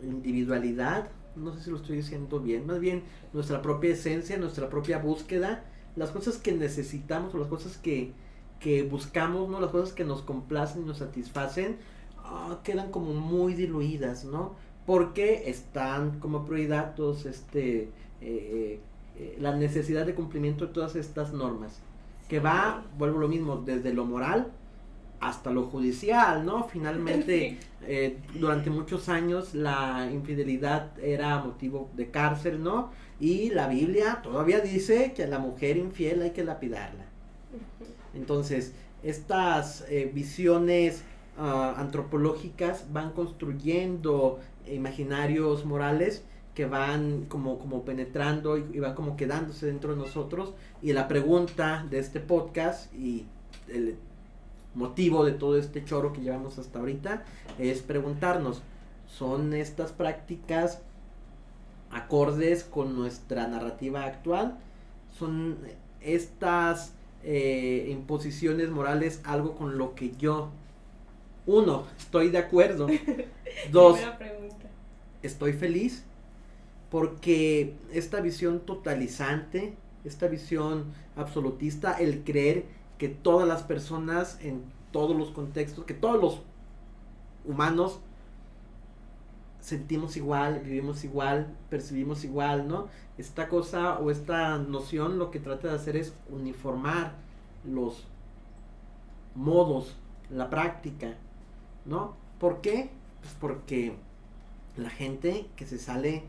individualidad, no sé si lo estoy diciendo bien, más bien nuestra propia esencia, nuestra propia búsqueda, las cosas que necesitamos o las cosas que, que buscamos, ¿no? Las cosas que nos complacen y nos satisfacen, ah, quedan como muy diluidas, ¿no? Porque están como prioridad todos este, eh, eh, la necesidad de cumplimiento de todas estas normas, que va, vuelvo lo mismo, desde lo moral hasta lo judicial, ¿no? Finalmente, eh, durante muchos años la infidelidad era motivo de cárcel, ¿no? Y la Biblia todavía dice que a la mujer infiel hay que lapidarla. Entonces, estas eh, visiones ah, antropológicas van construyendo imaginarios morales que van como, como penetrando y, y van como quedándose dentro de nosotros. Y la pregunta de este podcast y el motivo de todo este choro que llevamos hasta ahorita es preguntarnos, ¿son estas prácticas acordes con nuestra narrativa actual? ¿Son estas eh, imposiciones morales algo con lo que yo, uno, estoy de acuerdo, dos, estoy feliz? Porque esta visión totalizante, esta visión absolutista, el creer que todas las personas en todos los contextos, que todos los humanos sentimos igual, vivimos igual, percibimos igual, ¿no? Esta cosa o esta noción lo que trata de hacer es uniformar los modos, la práctica, ¿no? ¿Por qué? Pues porque la gente que se sale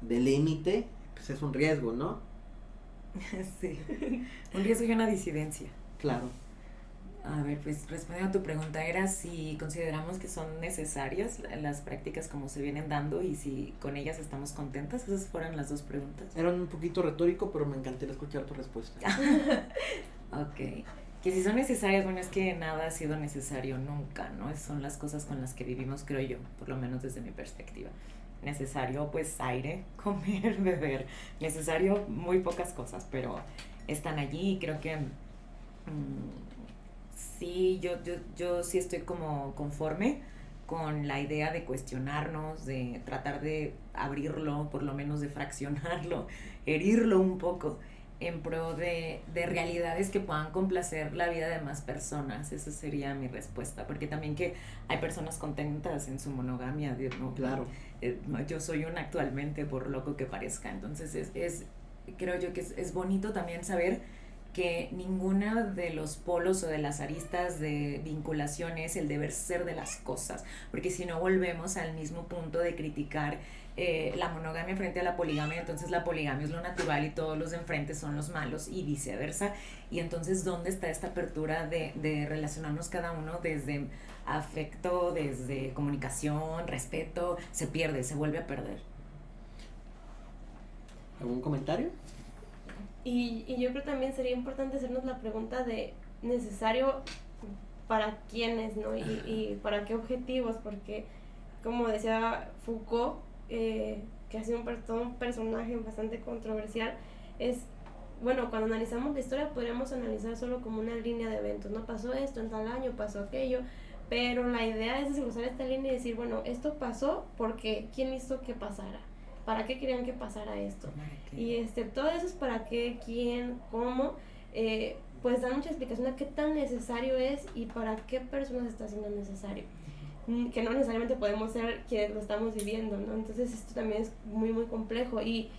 del límite, pues es un riesgo, ¿no? Sí. Un riesgo y una disidencia. Claro. A ver, pues respondiendo a tu pregunta, era si consideramos que son necesarias la- las prácticas como se vienen dando y si con ellas estamos contentas. Esas fueron las dos preguntas. Era un poquito retórico, pero me encantaría escuchar tu respuesta. Ok. Que si son necesarias, bueno, es que nada ha sido necesario nunca, ¿no? Son las cosas con las que vivimos, creo yo, por lo menos desde mi perspectiva. Necesario, pues, aire, comer, beber. Necesario muy pocas cosas, pero están allí y creo que mm, sí, yo, yo, yo sí estoy como conforme con la idea de cuestionarnos, de tratar de abrirlo, por lo menos de fraccionarlo, herirlo un poco en pro de, de realidades que puedan complacer la vida de más personas. Esa sería mi respuesta, porque también que hay personas contentas en su monogamia, ¿no? Claro. Eh, yo soy una actualmente, por loco que parezca. Entonces, es, es creo yo que es, es bonito también saber que ninguna de los polos o de las aristas de vinculación es el deber ser de las cosas, porque si no volvemos al mismo punto de criticar eh, la monogamia frente a la poligamia, entonces la poligamia es lo natural y todos los de enfrente son los malos y viceversa. Y entonces, ¿dónde está esta apertura de, de relacionarnos cada uno desde afecto, desde comunicación, respeto? Se pierde, se vuelve a perder. ¿Algún comentario? Y, y yo creo también sería importante hacernos la pregunta de necesario para quiénes, ¿no? Y, y para qué objetivos, porque como decía Foucault, eh, que ha sido un, todo un personaje bastante controversial, es, bueno, cuando analizamos la historia podríamos analizar solo como una línea de eventos, ¿no? Pasó esto en tal año, pasó aquello, pero la idea es desglosar esta línea y decir, bueno, esto pasó porque ¿quién hizo que pasara? ¿Para qué querían que pasara esto? Y este, todo eso es para qué, quién, cómo, eh, pues dan mucha explicación de qué tan necesario es y para qué personas está siendo necesario. Mm, Que no necesariamente podemos ser quienes lo estamos viviendo, ¿no? Entonces esto también es muy, muy complejo. Y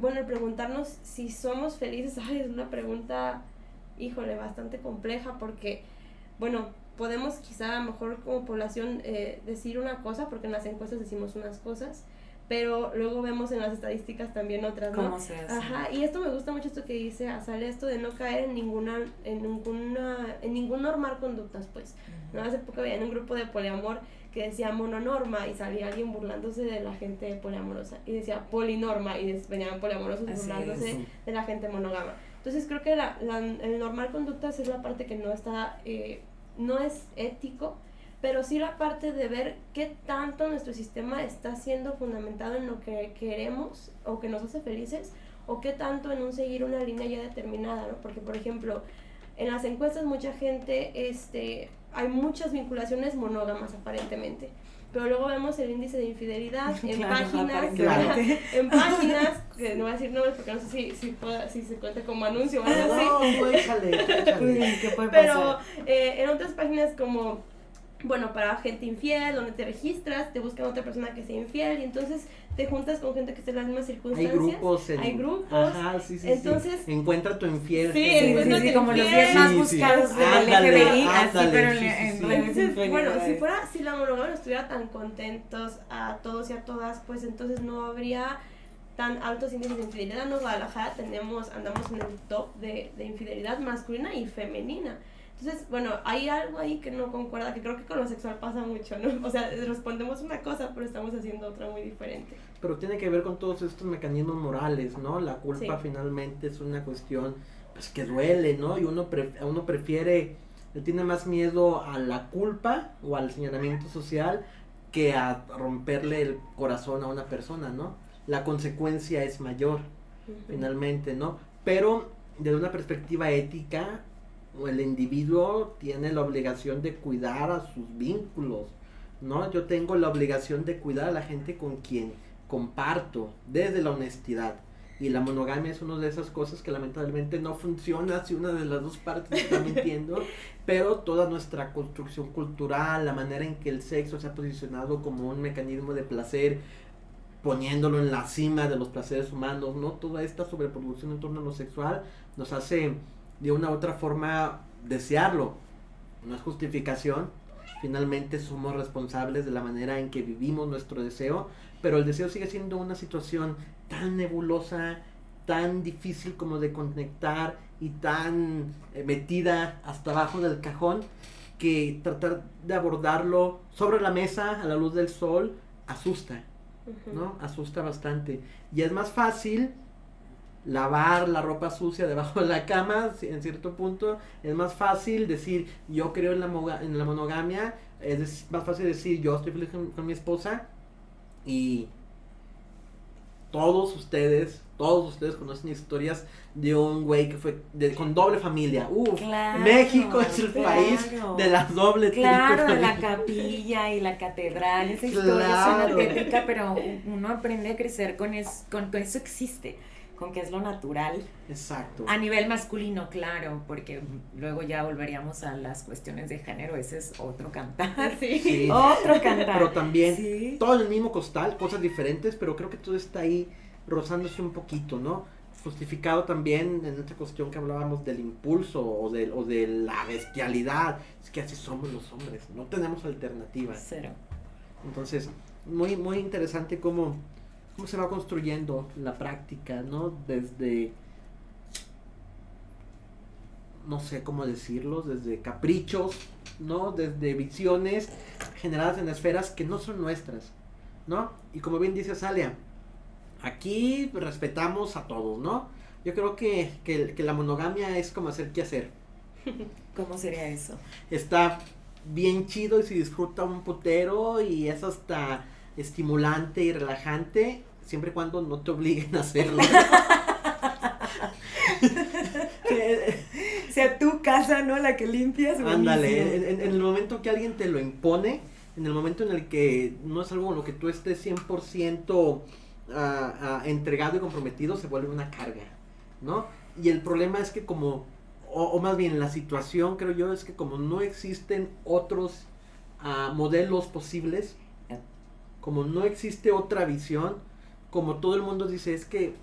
bueno, el preguntarnos si somos felices, ay, es una pregunta, híjole, bastante compleja porque, bueno, podemos quizá a lo mejor como población eh, decir una cosa, porque en las encuestas decimos unas cosas, pero luego vemos en las estadísticas también otras, ¿no? ¿Cómo se hace? Ajá, y esto me gusta mucho esto que dice Azalea, esto de no caer en ninguna, en ninguna, en ningún normal conductas, pues. ¿no? Hace poco había en un grupo de poliamor que decía mononorma y salía alguien burlándose de la gente poliamorosa y decía polinorma y venían poliamorosos Así burlándose es. de la gente monógama. Entonces creo que la, la- el normal conductas es la parte que no está, eh, no es ético, pero sí la parte de ver qué tanto nuestro sistema está siendo fundamentado en lo que queremos o que nos hace felices o qué tanto en un seguir una línea ya determinada, ¿no? Porque por ejemplo, en las encuestas mucha gente, este, hay muchas vinculaciones monógamas aparentemente. Pero luego vemos el índice de infidelidad en Claro, páginas, en páginas, que no voy a decir nombres porque no sé si, si, pueda- si se cuenta como anuncio o algo así. No, échale, échale. Uy, ¿Qué puede Pero pasar? eh, en otras páginas como, bueno, para gente infiel, donde te registras, te buscan otra persona que sea infiel y entonces te juntas con gente que esté en las mismas Hay circunstancias. grupos. En, Hay grupos. Ajá, sí, sí, sí. Entonces- Encuentra tu infiel. Sí, Sí, sí, encuéntrate sí, como los infiel. 10 más Sí, sí. buscados Ándale, FBI, así, pero en, sí, sí, sí. Entonces, bueno, si fuera, si la monogamia estuviera tan contentos a todos y a todas, pues entonces no habría tan altos índices de infidelidad. En Guadalajara tenemos, andamos en el top de, de infidelidad masculina y femenina. Entonces, bueno, hay algo ahí que no concuerda, que creo que con lo sexual pasa mucho, ¿no? O sea, respondemos una cosa, pero estamos haciendo otra muy diferente. Pero tiene que ver con todos estos mecanismos morales, ¿no? La culpa Sí. finalmente es una cuestión pues que duele, ¿no? Y uno, pre- uno prefiere, le tiene más miedo a la culpa o al señalamiento social que a romperle el corazón a una persona, ¿no? La consecuencia es mayor, Ujú. finalmente, ¿no? Pero desde una perspectiva ética, el individuo tiene la obligación de cuidar a sus vínculos, ¿no? Yo tengo la obligación de cuidar a la gente con quien comparto desde la honestidad. Y la monogamia es una de esas cosas que lamentablemente no funciona si una de las dos partes está mintiendo, pero toda nuestra construcción cultural, la manera en que el sexo se ha posicionado como un mecanismo de placer, poniéndolo en la cima de los placeres humanos, ¿no? Toda esta sobreproducción en torno a lo sexual nos hace de una u otra forma desearlo. No es justificación, finalmente somos responsables de la manera en que vivimos nuestro deseo, pero el deseo sigue siendo una situación tan nebulosa, tan difícil como de conectar y tan eh, metida hasta abajo del cajón que tratar de abordarlo sobre la mesa a la luz del sol asusta. ¿no? Asusta bastante. Y es más fácil lavar la ropa sucia debajo de la cama, en cierto punto. Es más fácil decir, yo creo en la, moga- en la monogamia. Es más fácil decir, yo estoy feliz con, con mi esposa. Y todos ustedes, todos ustedes conocen historias de un güey que fue de- con doble familia. Uf, Claro, México es el claro. país de las dobles Claro, la capilla y la catedral, esa historia Claro. suena tétrica, pero uno aprende a crecer con, es, con que eso existe, con que es lo natural. Exacto. A nivel masculino, claro, porque luego ya volveríamos a las cuestiones de género, ese es otro cantar. Sí. Sí. Otro cantar. Pero también Sí. todo en el mismo costal, cosas diferentes, pero creo que todo está ahí rozándose un poquito, ¿no? Justificado también en esta cuestión que hablábamos del impulso o de, o de la bestialidad. Es que así somos los hombres, no tenemos alternativas. Cero. Entonces, muy, muy interesante cómo, cómo se va construyendo la práctica, ¿no? Desde, no sé cómo decirlo, desde caprichos, ¿no? Desde visiones generadas en esferas que no son nuestras, ¿no? Y como bien dice Salia, aquí respetamos a todos, ¿no? Yo creo que, que, que la monogamia es como hacer qué hacer. ¿Cómo sería eso? Está bien chido y se disfruta un putero y es hasta estimulante y relajante siempre y cuando no te obliguen a hacerlo. Eh, sea tu casa, ¿no? La que limpias. Ándale, en, en- en el momento que alguien te lo impone, en el momento en el que no es algo con lo que tú estés 100% ah, ah, entregado y comprometido, se vuelve una carga, ¿no? Y el problema es que como, o, o más bien la situación creo yo es que como no existen otros ah, modelos posibles, como no existe otra visión, como todo el mundo dice, es que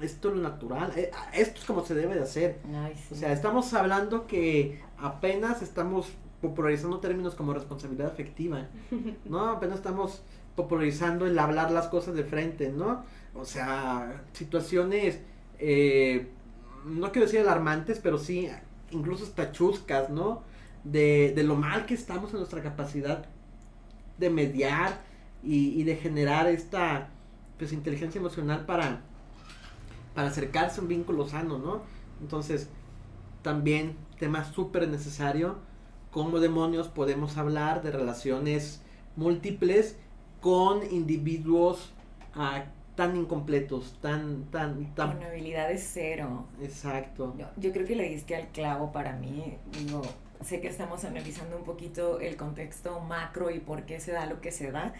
esto es lo natural, eh, esto es como se debe de hacer. Ay, sí. O sea, estamos hablando que apenas estamos popularizando términos como responsabilidad afectiva, ¿no? Apenas estamos popularizando el hablar las cosas de frente, ¿no? O sea, situaciones, eh, no quiero decir alarmantes, pero sí, incluso hasta chuscas, ¿no? De, de lo mal que estamos en nuestra capacidad de mediar y, y de generar esta, pues, inteligencia emocional para, para acercarse a un vínculo sano, ¿no? Entonces, también tema súper necesario, cómo demonios podemos hablar de relaciones múltiples con individuos ah, tan incompletos, tan, tan, tan... Con habilidades cero. Exacto. Yo, yo creo que le diste al clavo para mí, digo, sé que estamos analizando un poquito el contexto macro y por qué se da lo que se da,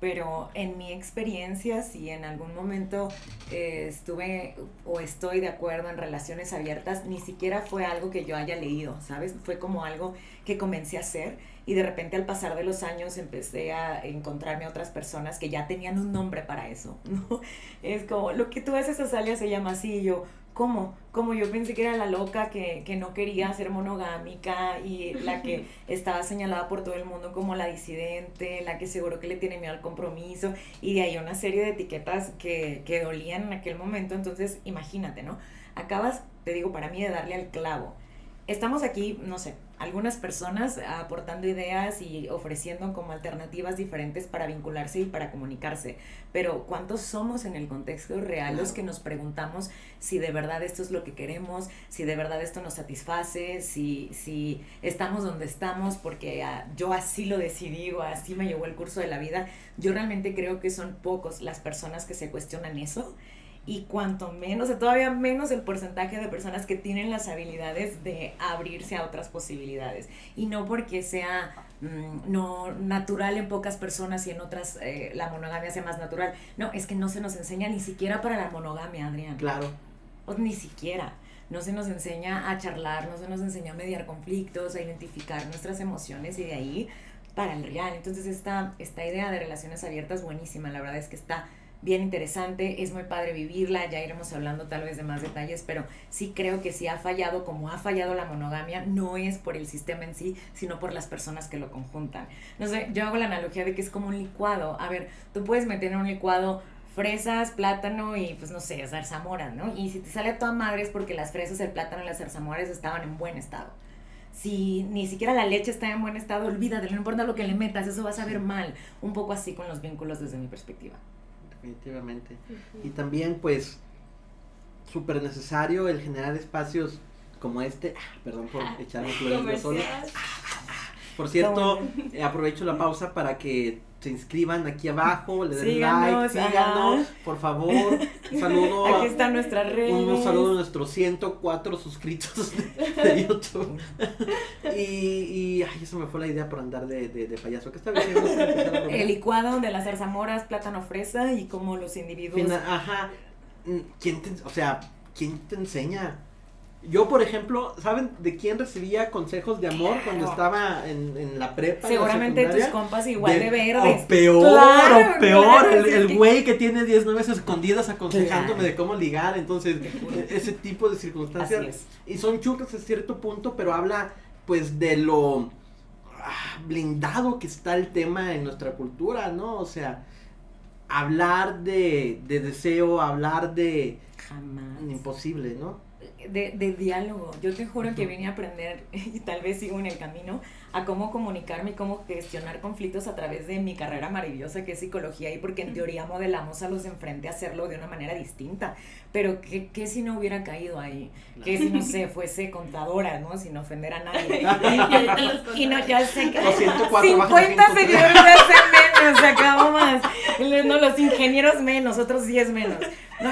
pero en mi experiencia, si en algún momento eh, estuve o estoy de acuerdo en relaciones abiertas, ni siquiera fue algo que yo haya leído, ¿sabes? Fue como algo que comencé a hacer y de repente al pasar de los años empecé a encontrarme a otras personas que ya tenían un nombre para eso, ¿no? Es como, lo que tú haces, Azalia, se llama así y yo, ¿Cómo? Como yo pensé que era la loca que, que, no quería ser monogámica y la que estaba señalada por todo el mundo como la disidente, la que seguro que le tiene miedo al compromiso y de ahí una serie de etiquetas que, que dolían en aquel momento. Entonces, imagínate, ¿no? Acabas, te digo, para mí de darle al clavo. Estamos aquí, no sé, algunas personas aportando ideas y ofreciendo como alternativas diferentes para vincularse y para comunicarse. Pero ¿cuántos somos en el contexto real los que nos preguntamos si de verdad esto es lo que queremos, si de verdad esto nos satisface, si, si estamos donde estamos porque uh, yo así lo decidí o así me llevó el curso de la vida? Yo realmente creo que son pocos las personas que se cuestionan eso y cuanto menos, o sea, todavía menos el porcentaje de personas que tienen las habilidades de abrirse a otras posibilidades. Y no porque sea mmm, no natural en pocas personas y en otras eh, la monogamia sea más natural. No, es que no se nos enseña ni siquiera para la monogamia, Adrián. Claro. O ni siquiera. No se nos enseña a charlar, no se nos enseña a mediar conflictos, a identificar nuestras emociones y de ahí para el real. Entonces esta, esta idea de relaciones abiertas buenísima, la verdad es que está bien interesante, es muy padre vivirla, ya iremos hablando tal vez de más detalles, pero sí creo que si ha fallado como ha fallado la monogamia, no es por el sistema en sí, sino por las personas que lo conjuntan. No sé, yo hago la analogía de que es como un licuado. A ver, tú puedes meter en un licuado fresas, plátano y pues no sé, zarzamoras, ¿no? Y si te sale a toda madre es porque las fresas, el plátano y las zarzamoras estaban en buen estado. Si ni siquiera la leche está en buen estado, olvídate, no importa lo que le metas, eso va a saber mal. Un poco así con los vínculos desde mi perspectiva definitivamente. Uh -huh. Y también, pues, súper necesario el generar espacios como este. Ah, perdón por ah, echarme flores solo. Por cierto, eh, aprovecho la pausa para que se inscriban aquí abajo, le den síganos, like, síganos, ajá. por favor. Un saludo. Aquí están nuestras redes. Un saludo a nuestros 104 suscritos de, de YouTube. y, y, ay, eso me fue la idea por andar de, de, de payaso. ¿Qué está diciendo? El licuado de las zarzamoras, plátano fresa y como los individuos. Fina, ajá. ¿Quién te, o sea, quién te enseña? Yo, por ejemplo, ¿saben de quién recibía consejos de amor claro. cuando estaba en, en la prepa? Seguramente la tus compas igual de, de verdes. O peor, claro, o peor, claro, el güey que... que... tiene 10 nueve escondidas aconsejándome de cómo ligar, entonces, ese tipo de circunstancias. Y son chucas a cierto punto, pero habla, pues, de lo ah, blindado que está el tema en nuestra cultura, ¿no? O sea, hablar de, de deseo, hablar de... Jamás. Imposible, ¿no? De, de, diálogo. Yo te juro que vine a aprender, y tal vez sigo en el camino, a cómo comunicarme y cómo gestionar conflictos a través de mi carrera maravillosa que es psicología y porque en teoría modelamos a los de enfrente a hacerlo de una manera distinta. Pero ¿qué, qué si no hubiera caído ahí? ¿Qué si no sé, fuese contadora, ¿no? Sin ofender a nadie. y, no, ya sé que... 50 seguidores se acabó más. No, los ingenieros menos, otros 10 menos. No,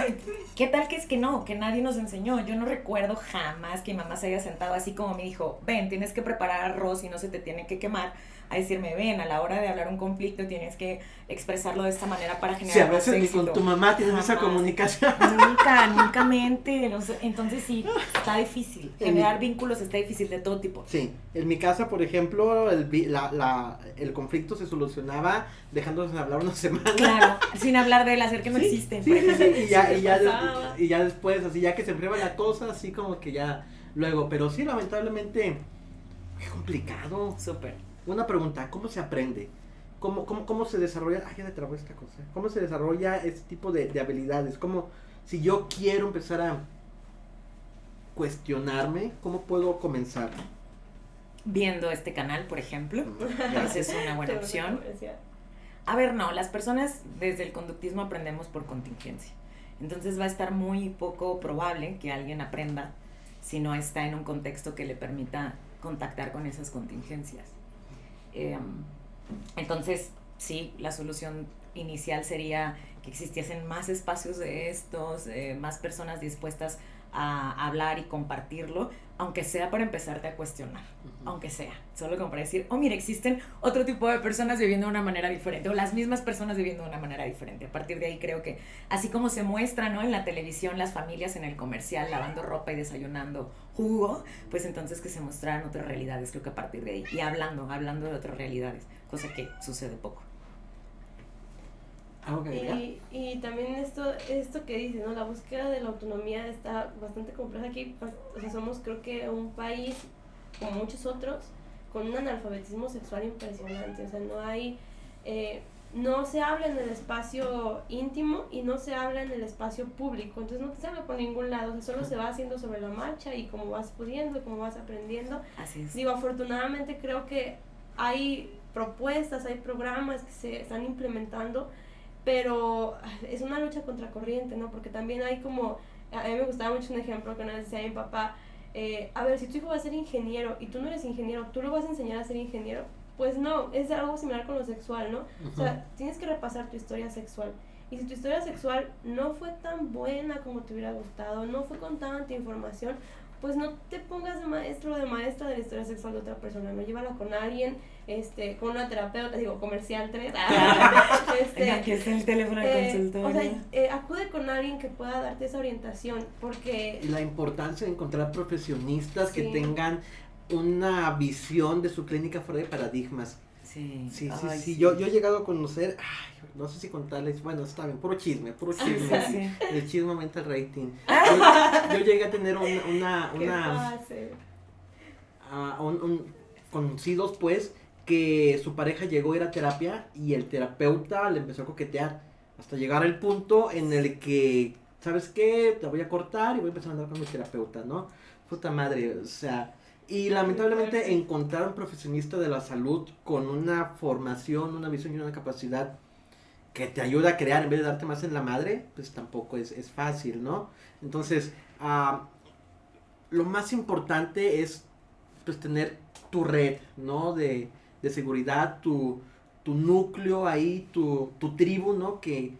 ¿Qué tal que es que no? Que nadie nos enseñó. Yo no recuerdo jamás que mi mamá se haya sentado así como me dijo, ven, tienes que preparar arroz y no se te tiene que quemar. A decirme, ven, a la hora de hablar un conflicto tienes que expresarlo de esta manera para generar Sí, a veces ni con tu mamá tienes jamás. esa comunicación. Nunca, nunca mente. No sé. Entonces sí, está difícil. Generar vínculos está difícil de todo tipo. Sí. En mi casa, por ejemplo, el, la, la, el conflicto se solucionaba dejándonos hablar una semana. Claro, sin hablar de él, hacer que no sí, existen. Sí, sí, sí, y ya, y ya, y ya después, así ya que se enfriaba la cosa, así como que ya luego, pero sí, lamentablemente, es complicado. Súper. Una pregunta, ¿cómo se aprende? cómo, cómo, cómo se desarrolla, ay, ya me trabó esta cosa, cómo se desarrolla este tipo de, de habilidades, cómo, si yo quiero empezar a cuestionarme, ¿cómo puedo comenzar? Viendo este canal, por ejemplo, esa es una buena opción. A ver, no, las personas desde el conductismo aprendemos por contingencia. Entonces va a estar muy poco probable que alguien aprenda si no está en un contexto que le permita contactar con esas contingencias. Eh, entonces, sí, la solución inicial sería que existiesen más espacios de estos, eh, más personas dispuestas a hablar y compartirlo, aunque sea para empezarte a cuestionar, aunque sea, solo como para decir, oh, mira, existen otro tipo de personas viviendo de una manera diferente, o las mismas personas viviendo de una manera diferente. A partir de ahí creo que, así como se muestra, ¿no? En la televisión las familias en el comercial lavando ropa y desayunando jugo, pues entonces que se mostraran otras realidades, creo que a partir de ahí, y hablando, hablando de otras realidades, cosa que sucede poco. Y, y también esto, esto que dices, ¿no? La búsqueda de la autonomía está bastante compleja aquí. pues, O sea, somos creo que un país, como muchos otros, con un analfabetismo sexual impresionante. O sea, no hay... eh, no se habla en el espacio íntimo y no se habla en el espacio público. Entonces no se habla por ningún lado. O sea, solo se va haciendo sobre la marcha y como vas pudiendo, como vas aprendiendo. Así es. Digo, afortunadamente creo que hay propuestas, hay programas que se están implementando, pero es una lucha contracorriente, ¿no? Porque también hay como, a mí me gustaba mucho un ejemplo que una vez decía mi papá, eh, a ver, si tu hijo va a ser ingeniero y tú no eres ingeniero, ¿tú lo vas a enseñar a ser ingeniero? Pues no, es algo similar con lo sexual, ¿no? O sea, tienes que repasar tu historia sexual. Y si tu historia sexual no fue tan buena como te hubiera gustado, no fue con tanta información, pues no te pongas de maestro o de maestra de la historia sexual de otra persona, no llévala con alguien, este, con una terapeuta, digo, comercial 3. este, Venga, aquí está el teléfono del eh, consultorio. o sea, eh, acude con alguien que pueda darte esa orientación, porque la importancia de encontrar profesionistas que tengan una visión de su clínica fuera de paradigmas. sí, Sí, sí, Ay, sí. Yo, yo he llegado a conocer, ay, no sé si contarles, bueno, está bien, puro chisme, puro chisme. Sí, sí. El chisme aumenta el rating. Yo, yo llegué a tener una, una, ¿qué una a un, un- conocidos pues que su pareja llegó a ir a terapia y el terapeuta le empezó a coquetear hasta llegar al punto en el que, ¿sabes qué? Te voy a cortar y voy a empezar a andar con mi terapeuta, ¿no? Puta madre, o sea, y lamentablemente encontrar un profesionista de la salud con una formación, una visión y una capacidad que te ayuda a crear en vez de darte más en la madre, pues tampoco es, es fácil, ¿no? Entonces, ah, lo más importante es pues tener tu red, ¿no? De, de seguridad, tu, tu núcleo ahí, tu, tu tribu, ¿no? Que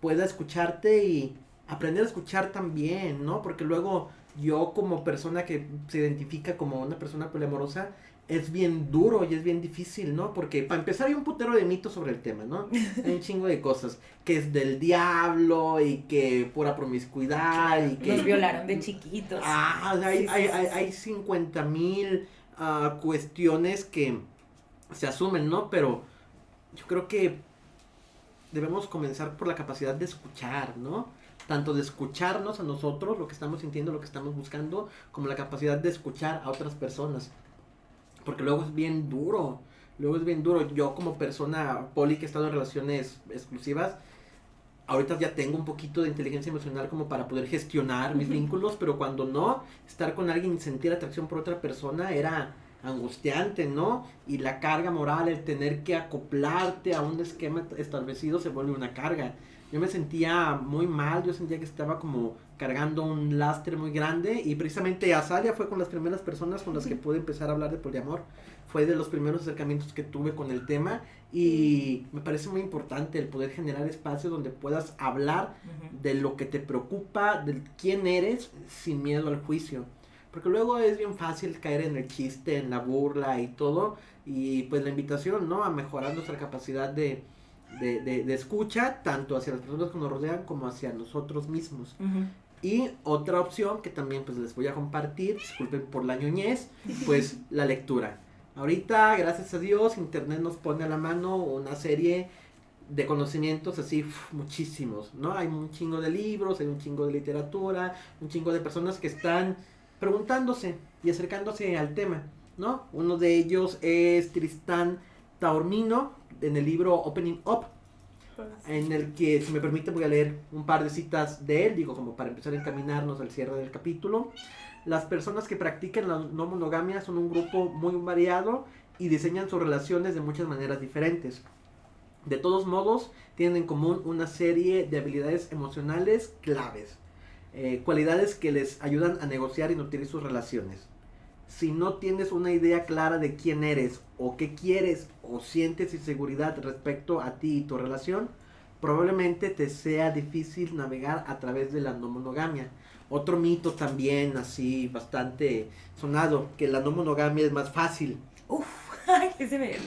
pueda escucharte y aprender a escuchar también, ¿no? Porque luego yo como persona que se identifica como una persona poliamorosa, es bien duro y es bien difícil, ¿no? Porque para empezar hay un putero de mitos sobre el tema, ¿no? Hay un chingo de cosas, que es del diablo y que pura promiscuidad y que... Nos violaron de chiquitos. Ah, hay, Sí, hay, sí, hay, sí. hay 50 mil ah, cuestiones que se asumen, ¿no? Pero yo creo que debemos comenzar por la capacidad de escuchar, ¿no? Tanto de escucharnos a nosotros, lo que estamos sintiendo, lo que estamos buscando, como la capacidad de escuchar a otras personas. Porque luego es bien duro, luego es bien duro. Yo como persona poli que he estado en relaciones exclusivas, ahorita ya tengo un poquito de inteligencia emocional como para poder gestionar mis vínculos, pero cuando no, estar con alguien y sentir atracción por otra persona era angustiante, ¿no? Y la carga moral, el tener que acoplarte a un esquema establecido se vuelve una carga. Yo me sentía muy mal, yo sentía que estaba como cargando un lastre muy grande y precisamente Azalia fue con las primeras personas con las que pude empezar a hablar de poliamor. Fue de los primeros acercamientos que tuve con el tema y me parece muy importante el poder generar espacios donde puedas hablar de lo que te preocupa, de quién eres, sin miedo al juicio. Porque luego es bien fácil caer en el chiste, en la burla y todo. Y pues la invitación, ¿no? A mejorar nuestra capacidad de, de, de- de escucha, tanto hacia las personas que nos rodean como hacia nosotros mismos. Y otra opción que también pues les voy a compartir, disculpen por la ñoñez, pues la lectura. Ahorita, gracias a Dios, Internet nos pone a la mano una serie de conocimientos así uf, muchísimos, ¿no? Hay un chingo de libros, hay un chingo de literatura, un chingo de personas que están preguntándose y acercándose al tema, ¿no? Uno de ellos es Tristán Taormino, en el libro Opening Up, en el que, si me permite, voy a leer un par de citas de él, digo, como para empezar a encaminarnos al cierre del capítulo. Las personas que practican la no monogamia son un grupo muy variado y diseñan sus relaciones de muchas maneras diferentes. De todos modos, tienen en común una serie de habilidades emocionales claves, eh, cualidades que les ayudan a negociar y nutrir sus relaciones. Si no tienes una idea clara de quién eres o qué quieres o sientes inseguridad respecto a ti y tu relación, probablemente te sea difícil navegar a través de la no monogamia. Otro mito también así bastante sonado, que la no monogamia es más fácil. Uf, ese me,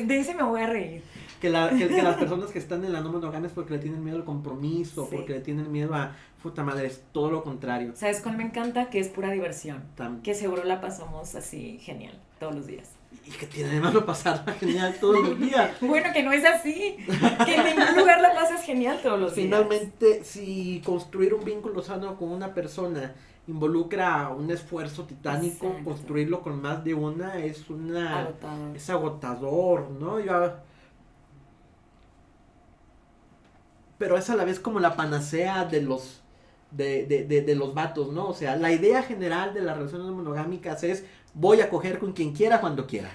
de ese me voy a reír. Que, la, que, las personas que están en la no monogamia es porque le tienen miedo al compromiso, porque le tienen miedo a, puta madre, es todo lo contrario. ¿Sabes cuál me encanta? Que es pura diversión. Que seguro la pasamos así genial, todos los días. Y que tiene de malo pasarla genial todos los días. bueno, que no es así. Que en ningún lugar la pasas genial todos los días. Finalmente, si construir un vínculo sano con una persona involucra un esfuerzo titánico, construirlo con más de una es una agotador. es agotador, ¿no? Yo, pero es a la vez como la panacea de los de, de, de, de, los vatos, ¿no? O sea, la idea general de las relaciones monogámicas es voy a coger con quien quiera cuando quiera.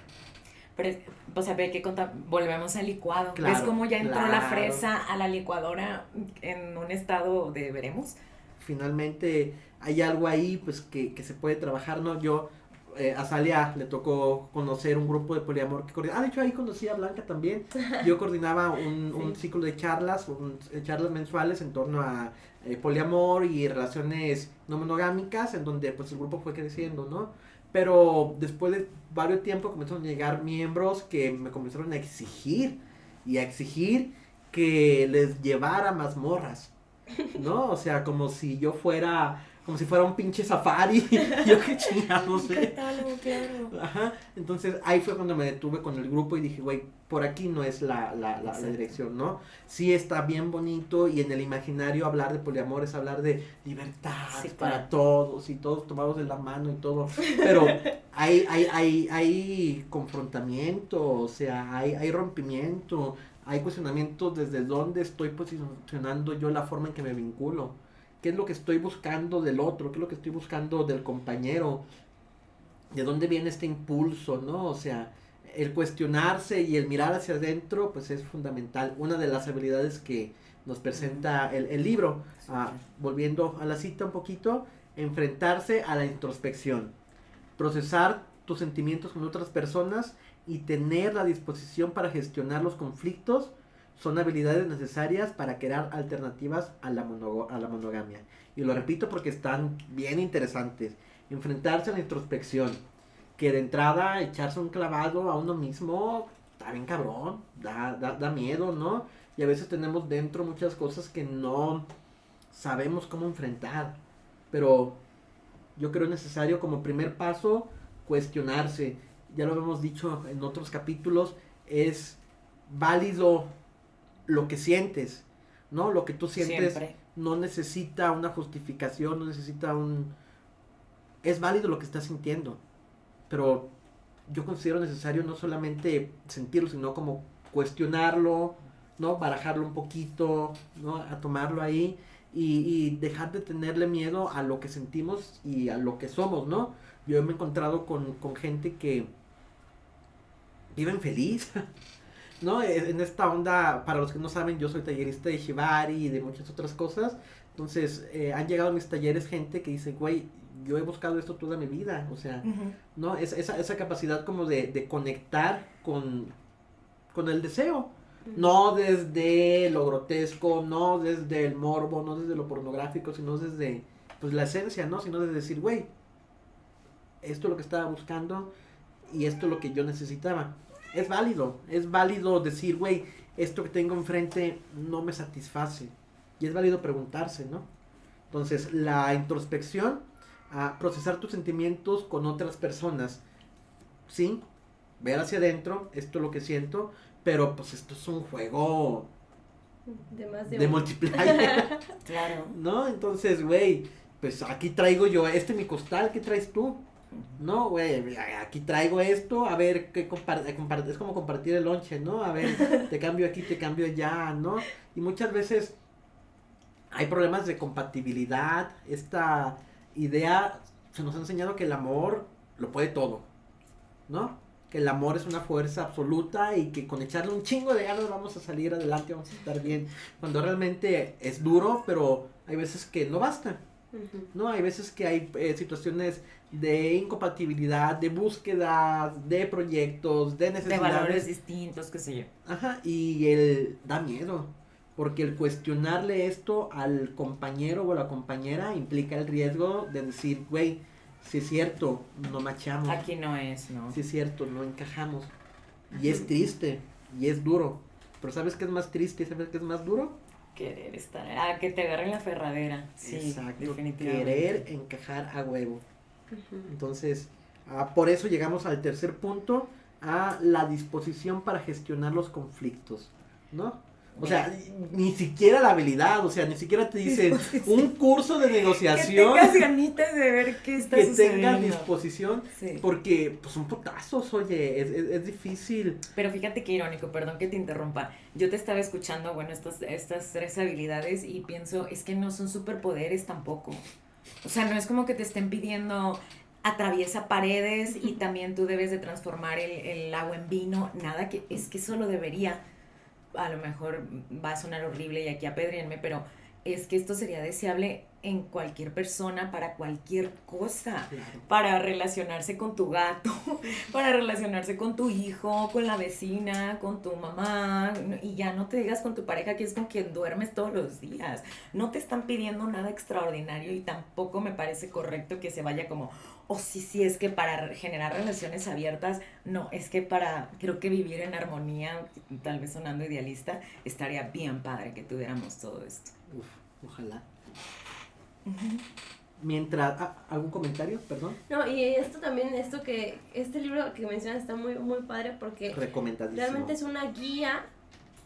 Pero, o sea, ve que volvemos al licuado. Claro, ¿Ves cómo ya entró la fresa a la licuadora en un estado de veremos? Finalmente hay algo ahí, pues, que, que se puede trabajar, ¿no? Yo, eh, a Salia le tocó conocer un grupo de poliamor que coordinaba. Ah, de hecho ahí conocí a Blanca también. Yo coordinaba un, un ciclo de charlas, un, eh, charlas mensuales en torno a eh, poliamor y relaciones no monogámicas, en donde pues el grupo fue creciendo, ¿no? Pero después de varios tiempo comenzaron a llegar miembros que me comenzaron a exigir y a exigir que les llevara mazmorras, ¿no? O sea, como si yo fuera como si fuera un pinche safari. yo qué chingados, sé. claro. Ajá. Entonces ahí fue cuando me detuve con el grupo y dije, güey, por aquí no es la, la, la, dirección, ¿no? Sí está bien bonito y en el imaginario hablar de poliamor es hablar de libertad para todos y todos tomados de la mano y todo. Pero hay, hay, hay, hay confrontamiento, o sea, hay, hay rompimiento, hay cuestionamiento desde dónde estoy posicionando yo la forma en que me vinculo qué es lo que estoy buscando del otro, qué es lo que estoy buscando del compañero, de dónde viene este impulso, ¿no? O sea, el cuestionarse y el mirar hacia adentro, pues es fundamental. Una de las habilidades que nos presenta el, libro, ah, volviendo a la cita un poquito, enfrentarse a la introspección, procesar tus sentimientos con otras personas y tener la disposición para gestionar los conflictos son habilidades necesarias para crear alternativas a la, a la monogamia. Y lo repito porque están bien interesantes. Enfrentarse a la introspección. Que de entrada echarse un clavado a uno mismo está bien cabrón, da, da, da miedo, ¿no? Y a veces tenemos dentro muchas cosas que no sabemos cómo enfrentar. Pero yo creo necesario como primer paso cuestionarse. Ya lo hemos dicho en otros capítulos, es válido lo que sientes, ¿no? Lo que tú sientes no necesita una justificación, no necesita un... Es válido lo que estás sintiendo, pero yo considero necesario no solamente sentirlo, sino como cuestionarlo, ¿no? Barajarlo un poquito, ¿no? A tomarlo ahí y, y, dejar de tenerle miedo a lo que sentimos y a lo que somos, ¿no? Yo me he encontrado con, con gente que viven feliz, ¿no? En esta onda, para los que no saben, yo soy tallerista de Shibari y de muchas otras cosas. Entonces, eh, han llegado a mis talleres gente que dice, güey, yo he buscado esto toda mi vida. O sea, ¿no? Es, esa, esa capacidad como de, de conectar con, con el deseo. No desde lo grotesco, no desde el morbo, no desde lo pornográfico, sino desde pues la esencia, ¿no? Sino desde decir, güey, esto es lo que estaba buscando y esto es lo que yo necesitaba es válido, es válido decir, güey, esto que tengo enfrente no me satisface. Y es válido preguntarse, ¿no? Entonces, la introspección, a procesar tus sentimientos con otras personas, ¿sí? Ver hacia adentro, esto es lo que siento, pero pues esto es un juego de, de multiplayer. claro. ¿No? Entonces, güey, pues aquí traigo yo, este mi costal, ¿qué traes tú? No, güey, aquí traigo esto, a ver qué comparte, es como compartir el lonche, ¿no? A ver, te cambio aquí, te cambio allá, ¿no? Y muchas veces hay problemas de compatibilidad, esta idea se nos ha enseñado que el amor lo puede todo, ¿no? Que el amor es una fuerza absoluta y que con echarle un chingo de ganas vamos a salir adelante, vamos a estar bien. Cuando realmente es duro, pero hay veces que no basta. ¿no? Hay veces que hay eh, situaciones de incompatibilidad, de búsqueda, de proyectos, de necesidades. De valores distintos, qué sé yo. Ajá, y el da miedo, porque el cuestionarle esto al compañero o a la compañera implica el riesgo de decir, güey, si es cierto, no machamos. Aquí no es, ¿no? Si es cierto, no encajamos. Y es triste, y es duro. Pero ¿sabes qué es más triste y sabes qué es más duro? Querer estar. Ah, que te agarren la ferradera. Sí, Exacto. Definitivamente. Querer encajar a huevo. Entonces, ah, por eso llegamos al tercer punto, a la disposición para gestionar los conflictos, ¿no? O sea, ni siquiera la habilidad, o sea, ni siquiera te dicen un curso de negociación. Que tengas ganitas de ver qué está que tengas disposición, porque pues son putazos, oye, es, es, difícil. Pero fíjate qué irónico, perdón que te interrumpa. Yo te estaba escuchando, bueno, estas, estas tres habilidades y pienso, es que no son superpoderes tampoco. O sea, no es como que te estén pidiendo atraviesa paredes y también tú debes de transformar el, el agua en vino, nada que es que solo debería. A lo mejor va a sonar horrible y aquí apedríenme, pero es que esto sería deseable en cualquier persona, para cualquier cosa, para relacionarse con tu gato, para relacionarse con tu hijo, con la vecina, con tu mamá, y ya no te digas con tu pareja que es con quien duermes todos los días. No te están pidiendo nada extraordinario y tampoco me parece correcto que se vaya como, o oh, sí, sí, es que para generar relaciones abiertas, no, es que para, creo que vivir en armonía, tal vez sonando idealista, estaría bien padre que tuviéramos todo esto. Uf, ojalá. Mientras, ah, ¿algún comentario? Perdón. No, y esto también, esto que, este libro que mencionas está muy, muy padre porque realmente es una guía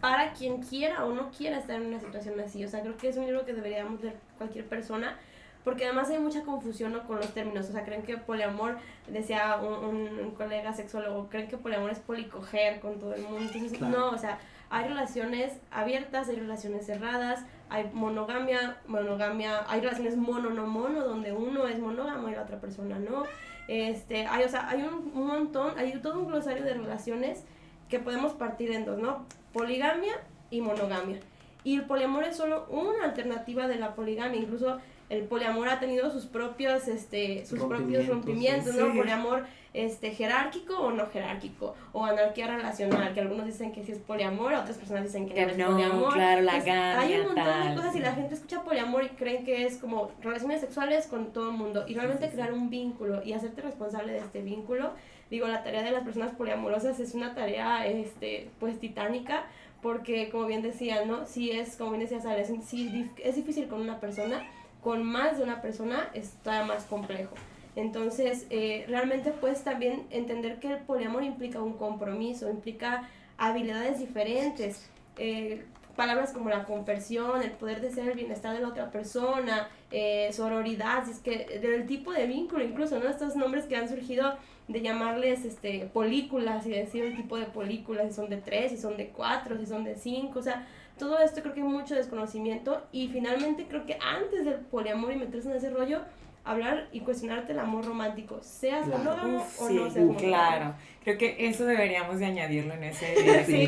para quien quiera o no quiera estar en una situación así. O sea, creo que es un libro que deberíamos leer cualquier persona porque además hay mucha confusión con los términos, o sea, creen que poliamor, decía un, un, colega sexólogo, creen que poliamor es policoger con todo el mundo, entonces no, o sea, hay relaciones abiertas, hay relaciones cerradas, hay monogamia, monogamia, hay relaciones mono no mono, donde uno es monógamo y la otra persona no. Este, hay, o sea, hay un, un montón, hay todo un glosario de relaciones que podemos partir en dos, ¿no? Poligamia y monogamia. Y el poliamor es solo una alternativa de la poligamia, incluso el poliamor ha tenido sus propios, este, sus propios rompimientos, ¿no? Poliamor este, jerárquico o no jerárquico, o anarquía relacional, que algunos dicen que sí es poliamor, otras personas dicen que, no es poliamor. Claro, la pues, Hay un montón de cosas y la gente escucha poliamor y creen que es como relaciones sexuales con todo el mundo, y realmente crear un vínculo y hacerte responsable de este vínculo, digo, la tarea de las personas poliamorosas es una tarea, este, pues, titánica, porque como bien decía, ¿no? Si es, como bien decía Sara, es, es difícil con una persona, con más de una persona está más complejo. Entonces, eh, realmente puedes también entender que el poliamor implica un compromiso, implica habilidades diferentes, eh, palabras como la conversión, el poder desear el bienestar de la otra persona, eh, sororidad, es que del tipo de vínculo, incluso, ¿no? Estos nombres que han surgido de llamarles este, películas y decir el tipo de películas, si son de tres, si son de cuatro, si son de cinco, o sea, todo esto creo que hay mucho desconocimiento y finalmente creo que antes del poliamor y meterse en ese rollo, hablar y cuestionarte el amor romántico, seas monógamo o no seas monógamo. Claro, creo que eso deberíamos de añadirlo en ese sí,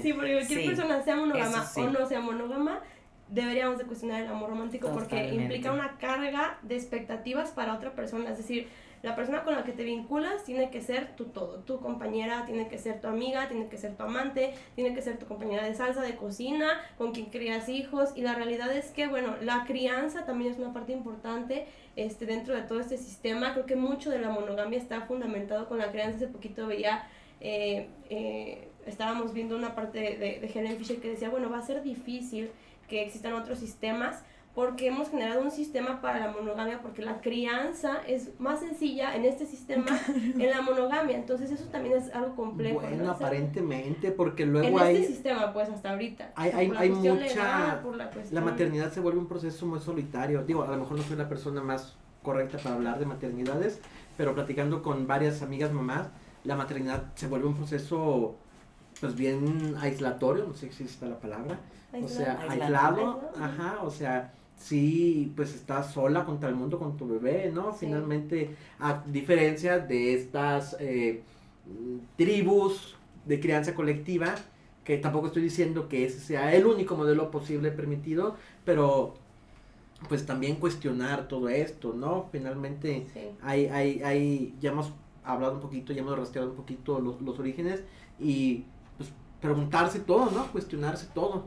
sí, porque cualquier persona sea monógama o no sea monógama, deberíamos de cuestionar el amor romántico porque implica una carga de expectativas para otra persona, es decir, la persona con la que te vinculas tiene que ser tu todo, tu compañera, tiene que ser tu amiga, tiene que ser tu amante, tiene que ser tu compañera de salsa, de cocina, con quien crías hijos. Y la realidad es que, bueno, la crianza también es una parte importante este, dentro de todo este sistema. Creo que mucho de la monogamia está fundamentado con la crianza. Hace poquito veía... Eh, eh, estábamos viendo una parte de, de, de Helen Fisher que decía, bueno, va a ser difícil que existan otros sistemas porque hemos generado un sistema para la monogamia, porque la crianza es más sencilla en este sistema en la monogamia, entonces eso también es algo complejo. Bueno, aparentemente, porque luego hay... En este sistema, pues, hasta ahorita. Hay, hay, hay mucha... la, maternidad se vuelve un proceso muy solitario, digo, a lo mejor no soy la persona más correcta para hablar de maternidades, pero platicando con varias amigas mamás, la maternidad se vuelve un proceso pues bien aislatorio, no sé si está la palabra, o sea, aislado, ajá, o sea, sí, pues estás sola contra el mundo con tu bebé, ¿no? Finalmente, a diferencia de estas eh, tribus de crianza colectiva, que tampoco estoy diciendo que ese sea el único modelo posible permitido, pero pues también cuestionar todo esto, ¿no? Finalmente hay, hay, hay, ya hemos hablado un poquito, ya hemos rastreado un poquito los, los orígenes y pues preguntarse todo, ¿no? Cuestionarse todo.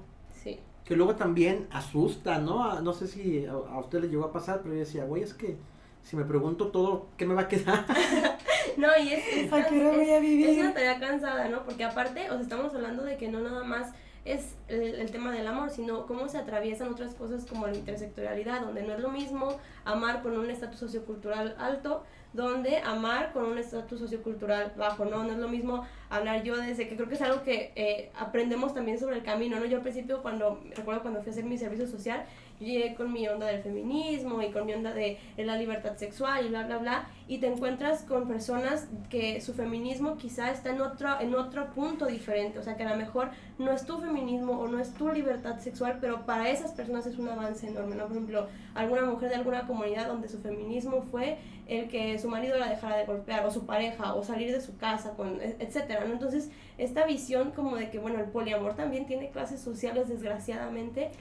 Que luego también asusta, ¿no? No sé si a, usted le llegó a pasar, pero yo decía, güey, es que si me pregunto todo, ¿qué me va a quedar? no, y es, es, una tarea cansada, ¿no? Porque aparte, o sea, estamos hablando de que no nada más es el, tema del amor, sino cómo se atraviesan otras cosas como la intersectorialidad, donde no es lo mismo amar con un estatus sociocultural alto, donde amar con un estatus sociocultural bajo, ¿no? No es lo mismo hablar yo desde que creo que es algo que eh, aprendemos también sobre el camino, ¿no? Yo al principio cuando, recuerdo cuando fui a hacer mi servicio social, llegué con mi onda del feminismo y con mi onda de, la libertad sexual y bla, bla, bla, y te encuentras con personas que su feminismo quizá está en otro, en otro punto diferente, o sea que a lo mejor no es tu feminismo o no es tu libertad sexual, pero para esas personas es un avance enorme, ¿no? Por ejemplo, alguna mujer de alguna comunidad donde su feminismo fue el que su marido la dejara de golpear, o su pareja, o salir de su casa, con, e, etcétera. Entonces, esta visión como de que, bueno, el poliamor también tiene clases sociales, desgraciadamente,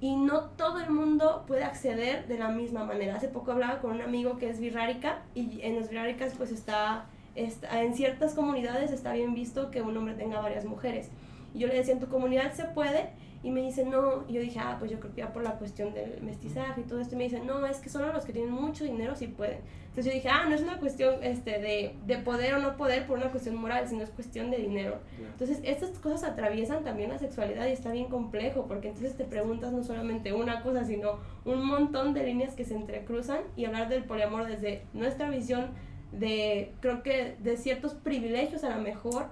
y no todo el mundo puede acceder de la misma manera. Hace poco hablaba con un amigo que es birrárica, y en las birráricas, pues está, está, en ciertas comunidades está bien visto que un hombre tenga varias mujeres. Y yo le decía, en tu comunidad se puede, y me dice, no, y yo dije, ah, pues yo creo que ya por la cuestión del mestizaje y todo esto, y me dice, no, es que solo los que tienen mucho dinero sí pueden. Entonces yo dije, ah, no es una cuestión este, de, de poder o no poder por una cuestión moral, sino es cuestión de dinero. Entonces estas cosas atraviesan también la sexualidad y está bien complejo, porque entonces te preguntas no solamente una cosa, sino un montón de líneas que se entrecruzan y hablar del poliamor desde nuestra visión de, creo que de ciertos privilegios a lo mejor,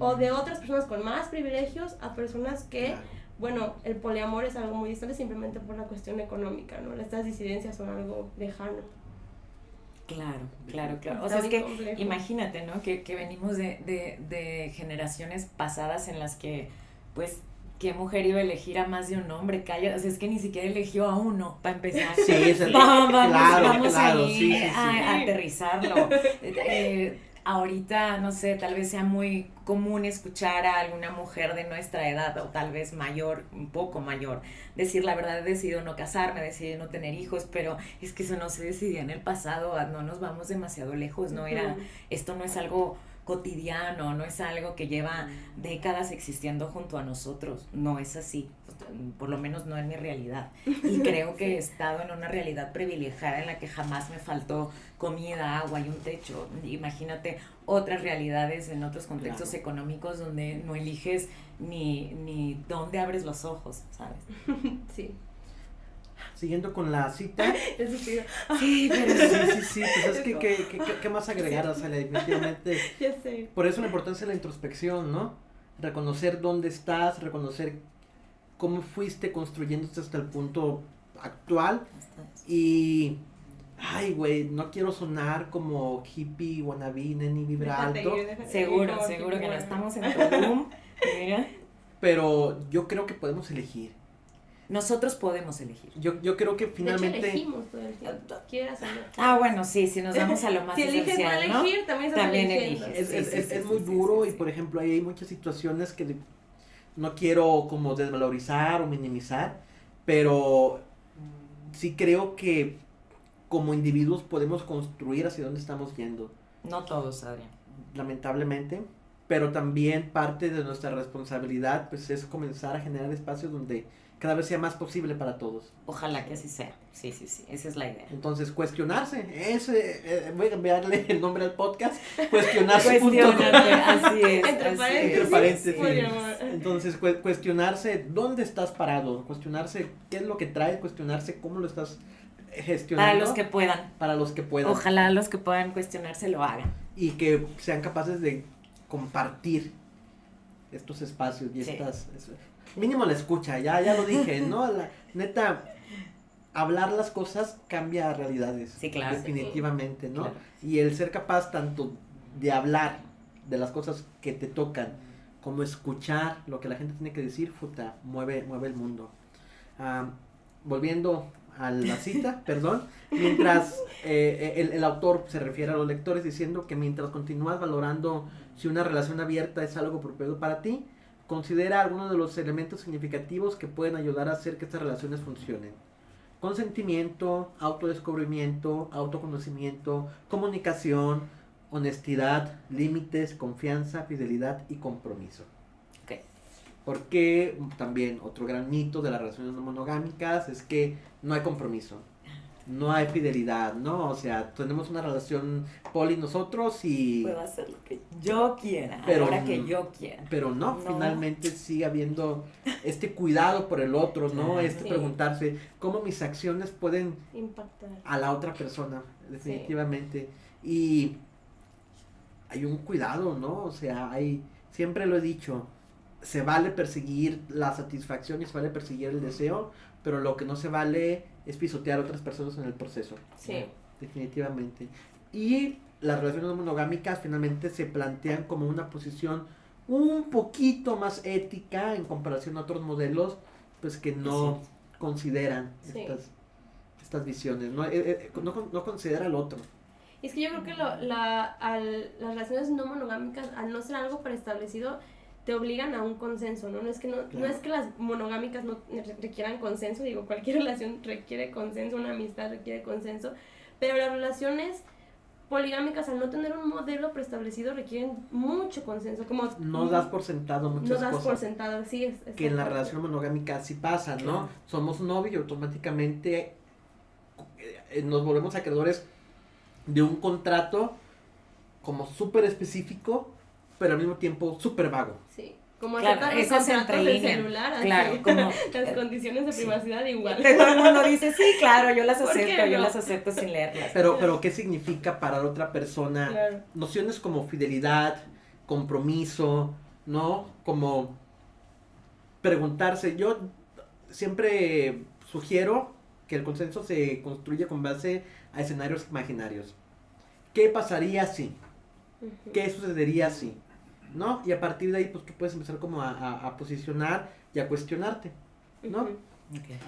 o de otras personas con más privilegios a personas que bueno, el poliamor es algo muy distante simplemente por la cuestión económica, ¿no? Estas disidencias son algo lejano. Claro, claro, claro. O sea, es que imagínate, ¿no? Que, que venimos de, de, de, generaciones pasadas en las que, pues, ¿qué mujer iba a elegir a más de un hombre? Calla, o sea, es que ni siquiera eligió a uno, para empezar. Sí, eso es vamos, claro, vamos claro, sí, sí, a, aterrizarlo. Eh, ahorita, no sé, tal vez sea muy común escuchar a alguna mujer de nuestra edad o tal vez mayor, un poco mayor, decir la verdad, he decidido no casarme, he decidido no tener hijos, pero es que eso no se decidía en el pasado, no nos vamos demasiado lejos, no era, esto no es algo cotidiano, no es algo que lleva décadas existiendo junto a nosotros, no es así, por lo menos no es mi realidad. Y creo que he estado en una realidad privilegiada en la que jamás me faltó comida, agua y un techo. Imagínate otras realidades en otros contextos económicos donde no eliges ni, ni dónde abres los ojos, ¿sabes? Sí siguiendo con la cita. Eso sí. Sí, pero sí, sí, sí. Pues es que, ¿qué, qué, qué más agregar? O sea, definitivamente. Ya sé. Por eso la importancia de la introspección, ¿no? Reconocer dónde estás, reconocer cómo fuiste construyéndote hasta el punto actual. Y. Ay, güey, no quiero sonar como hippie, wannabe, neni, vibra alto. Seguro, seguro que no estamos en Tulum. Mira. Pero yo creo que podemos elegir. Nosotros podemos elegir. Yo, yo creo que finalmente... De hecho, elegimos todo el tiempo. Quieras Ah, bueno, sí, si nos vamos a lo más si eliges no elegir, también, también eliges. Es, es, es, es muy duro y, por ejemplo, ahí hay muchas situaciones que no quiero como desvalorizar o minimizar, pero sí creo que como individuos podemos construir hacia dónde estamos yendo. No todos, Adrián. Lamentablemente, pero también parte de nuestra responsabilidad pues es comenzar a generar espacios donde cada vez sea más posible para todos. Ojalá que así sea. Sí, sí, sí, esa es la idea. Entonces, cuestionarse, ese, eh, voy a cambiarle el nombre al podcast, cuestionarse. cuestionarse, así es. Entre paréntesis. paréntesis. Entonces, cuestionarse dónde estás parado, cuestionarse qué es lo que trae, cuestionarse cómo lo estás gestionando. Para los que puedan. Para los que puedan. Ojalá los que puedan cuestionarse lo hagan. Y que sean capaces de compartir estos espacios y estas mínimo la escucha, ya, ya lo dije, ¿no? La, neta, hablar las cosas cambia realidades. Sí, claro. Definitivamente, ¿no? Claro. Y el ser capaz tanto de hablar de las cosas que te tocan, como escuchar lo que la gente tiene que decir, puta, mueve, mueve el mundo. Ah, volviendo a la cita, perdón, mientras eh, el, el autor se refiere a los lectores diciendo que mientras continúas valorando si una relación abierta es algo propio para ti, considera algunos de los elementos significativos que pueden ayudar a hacer que estas relaciones funcionen. Consentimiento, autodescubrimiento, autoconocimiento, comunicación, honestidad, límites, confianza, fidelidad y compromiso. Ok. Porque también otro gran mito de las relaciones no monogámicas es que no hay compromiso, no hay fidelidad, ¿no? O sea, tenemos una relación poli nosotros y... Puedo hacer lo que yo quiera, Pero- ahora que yo quiera. Pero no, No. finalmente sigue habiendo este cuidado por el otro, ¿no? Este Sí. preguntarse cómo mis acciones pueden Impactar. a la otra persona, definitivamente. Y hay un cuidado, ¿no? O sea, hay, siempre lo he dicho, se vale perseguir la satisfacción y se vale perseguir el deseo, pero lo que no se vale es pisotear a otras personas en el proceso, Sí. definitivamente. Y las relaciones no monogámicas finalmente se plantean como una posición un poquito más ética en comparación a otros modelos, pues que no Así consideran Sí. estas, estas visiones, no, Eh, eh, no, no considera al otro. Y es que yo creo que lo- la, al- las relaciones no monogámicas, al no ser algo preestablecido, te obligan a un consenso, ¿no? No es que, no, no es que las monogámicas no re- requieran consenso, digo, cualquier relación requiere consenso, una amistad requiere consenso, pero las relaciones poligámicas, al no tener un modelo preestablecido, requieren mucho consenso, como... No das por sentado muchas no das cosas. por sentado, sí, es, es que en la relación monogámica sí pasa, ¿no? Claro. Somos novios y automáticamente eh, nos volvemos acreedores de un contrato como súper específico, pero al mismo tiempo súper vago. Sí, como Claro, aceptar los contratos del celular, así. Claro, como- las condiciones de Sí. privacidad igual. Todo el mundo dice, sí, claro, yo las ¿Por qué acepto, yo las acepto sin leerlas. Pero, pero ¿qué significa para la otra persona? Claro. Nociones como fidelidad, compromiso, ¿no? Como preguntarse. Yo siempre sugiero que el consenso se construya con base a escenarios imaginarios. ¿Qué pasaría si? ¿Qué sucedería si? ¿No? Y a partir de ahí, pues tú puedes empezar como a, a- a posicionar y a cuestionarte. ¿no?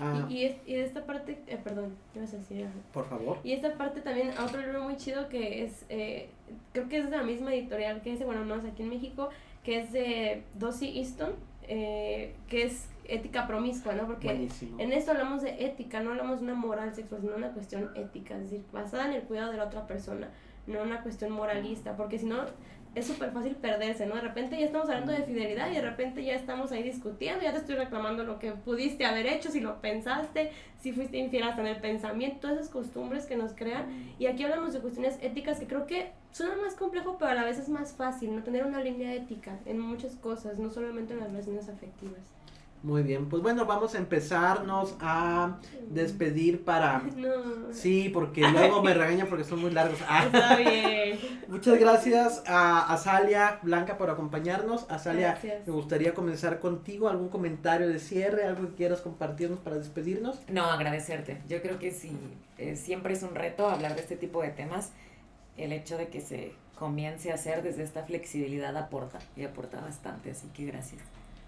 Ah, Y, y, es- y de esta parte, eh, perdón, ibas a decir por favor. Y esta parte también, otro libro muy chido que es, eh, creo que es de la misma editorial que ese, bueno, no es aquí en México, que es de Dossie Easton, eh, que es ética promiscua, ¿no? Porque Buenísimo. en esto hablamos de ética, no hablamos de una moral sexual, sino una cuestión ética, es decir, basada en el cuidado de la otra persona, no una cuestión moralista, porque si no es súper fácil perderse, ¿no? De repente ya estamos hablando de fidelidad y de repente ya estamos ahí discutiendo, ya te estoy reclamando lo que pudiste haber hecho, si lo pensaste, si fuiste infiel hasta en el pensamiento, todas esas costumbres que nos crean. Y aquí hablamos de cuestiones éticas que creo que suena más complejo, pero a la vez es más fácil, ¿no? Tener una línea ética en muchas cosas, no solamente en las relaciones afectivas. Muy bien. Pues bueno, vamos a empezarnos a despedir para... No. Sí, porque luego me regañan porque son muy largos. Ah. Está bien. Muchas gracias a Azalia Blanca por acompañarnos. Azalia, Gracias. me gustaría comenzar contigo. ¿Algún comentario de cierre? ¿Algo que quieras compartirnos para despedirnos? No, agradecerte. Yo creo que sí, eh, siempre es un reto hablar de este tipo de temas. El hecho de que se comience a hacer desde esta flexibilidad aporta y aporta bastante, así que gracias.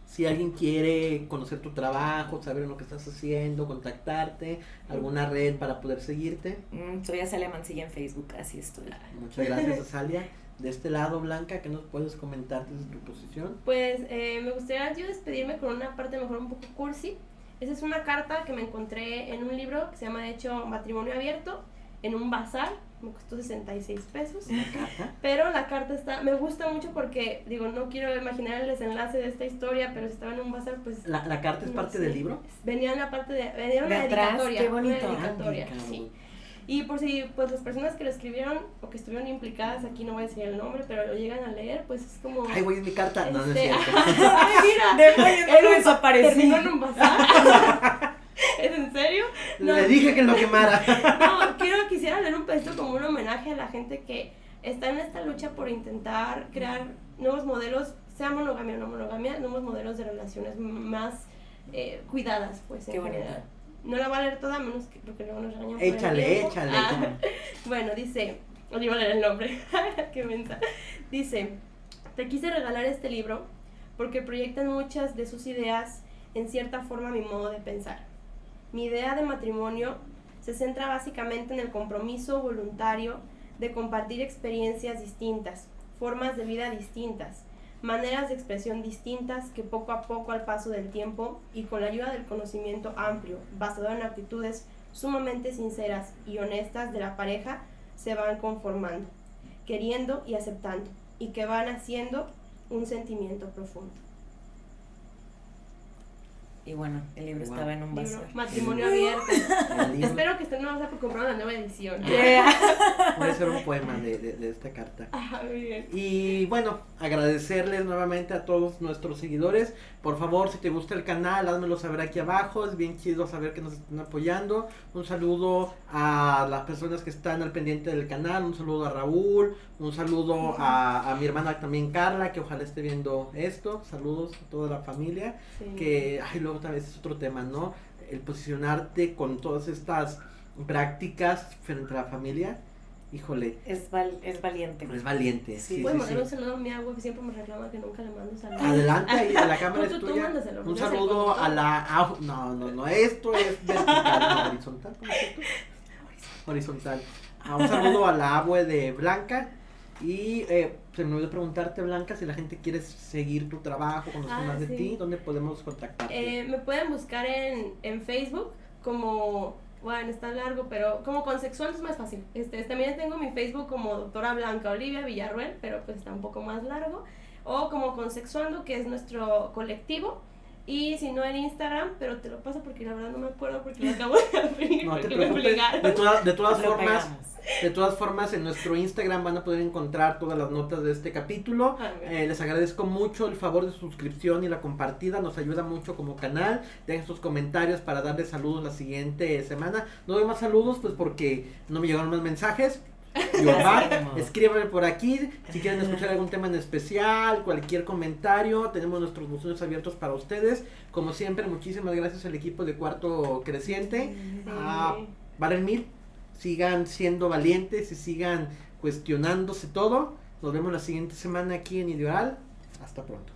Si alguien quiere conocer tu trabajo, saber lo que estás haciendo, contactarte, alguna red para poder seguirte. Mm, soy Azalia Mancilla en Facebook, así estoy. Muchas gracias, Azalia. De este lado, Blanca, ¿qué nos puedes comentar desde tu posición? Pues eh, me gustaría yo despedirme con una parte mejor un poco cursi. Esa es una carta que me encontré en un libro que se llama de hecho Matrimonio Abierto, en un bazar, me costó 66 pesos. ¿Una carta? Pero la carta está, me gusta mucho porque, digo, no quiero imaginar el desenlace de esta historia, pero si estaba en un bazar, pues... ¿La, la carta es no parte sé. del libro? Venía en la parte de... Venía una De atrás, dedicatoria. qué una bonito. dedicatoria, Ah, sí. Y por si pues las personas que lo escribieron o que estuvieron implicadas, aquí no voy a decir el nombre, pero lo llegan a leer, pues es como... Ay, güey, es mi carta. No, no es este, cierto. Ay, mira, Después terminó en un bazar. ¿Es en serio? No. Le dije que lo quemara. No, quiero, quisiera leer un pedazo como un homenaje a la gente que está en esta lucha por intentar crear nuevos modelos, sea monogamia o no monogamia, nuevos modelos de relaciones más eh, cuidadas, pues, en Qué general. no la voy a leer toda, menos que porque luego nos el Échale, échale. Ah, bueno, dice, no iba a leer el nombre, qué mensa. Dice, te quise regalar este libro porque proyectan muchas de sus ideas en cierta forma mi modo de pensar. Mi idea de matrimonio se centra básicamente en el compromiso voluntario de compartir experiencias distintas, formas de vida distintas, maneras de expresión distintas que poco a poco al paso del tiempo y con la ayuda del conocimiento amplio, basado en actitudes sumamente sinceras y honestas de la pareja, se van conformando, queriendo y aceptando, y que van haciendo un sentimiento profundo. Y bueno, el libro Wow. estaba en un bazar. matrimonio abierto. Espero que estén no por comprar la nueva edición. puede ser un poema de, de- de esta carta. Ah, muy bien. Y bueno, agradecerles nuevamente a todos nuestros seguidores. Por favor, si te gusta el canal, házmelo saber aquí abajo. Es bien chido saber que nos están apoyando. Un saludo a las personas que están al pendiente del canal. Un saludo a Raúl. Un saludo a, a mi hermana también Carla, que ojalá esté viendo esto. Saludos a toda la familia. Sí. Que, ay, luego tal vez es otro tema, ¿no? El posicionarte con todas estas prácticas frente a la familia. Híjole, Es, val- es valiente. es valiente. Sí, sí, Puedes sí, mandar un saludo a mi agua, siempre me reclama que nunca le mando saludos. Adelante, ahí, a la cámara Tú- es tú tuya. mándaselo, Un saludo a la. ah, no, no, no, esto es vertical, no, horizontal. ¿cómo es? Horizontal. Ah, un saludo a la abue de Blanca. Y eh, se me olvidó preguntarte, Blanca, si la gente quiere seguir tu trabajo, conocer Ah, más de ti, ¿dónde podemos contactarte? Eh, me pueden buscar en, en Facebook como, bueno, está largo, pero como consexual es más fácil. Este, también tengo mi Facebook como doctora Blanca Olivia Villarruel, pero pues está un poco más largo. O como consexuando, que es nuestro colectivo. Y si no en Instagram, pero te lo paso porque la verdad no me acuerdo porque lo acabo de abrir. No te me. De, toda- de todas formas, pegamos. de todas formas, en nuestro Instagram van a poder encontrar todas las notas de este capítulo. Ah. Eh, les agradezco mucho el favor de su suscripción y la compartida, nos ayuda mucho como canal. Dejen sus comentarios para darles saludos la siguiente semana. No doy más saludos, pues porque no me llegaron más mensajes. Yo va, escríbanme por aquí si quieren escuchar algún tema en especial, cualquier comentario. Tenemos nuestros buzones abiertos para ustedes. Como siempre, muchísimas gracias al equipo de Cuarto Creciente. Sí. Ah, Valen mil, sigan siendo valientes y sigan cuestionándose todo. Nos vemos la siguiente semana aquí en Ideal. Hasta pronto.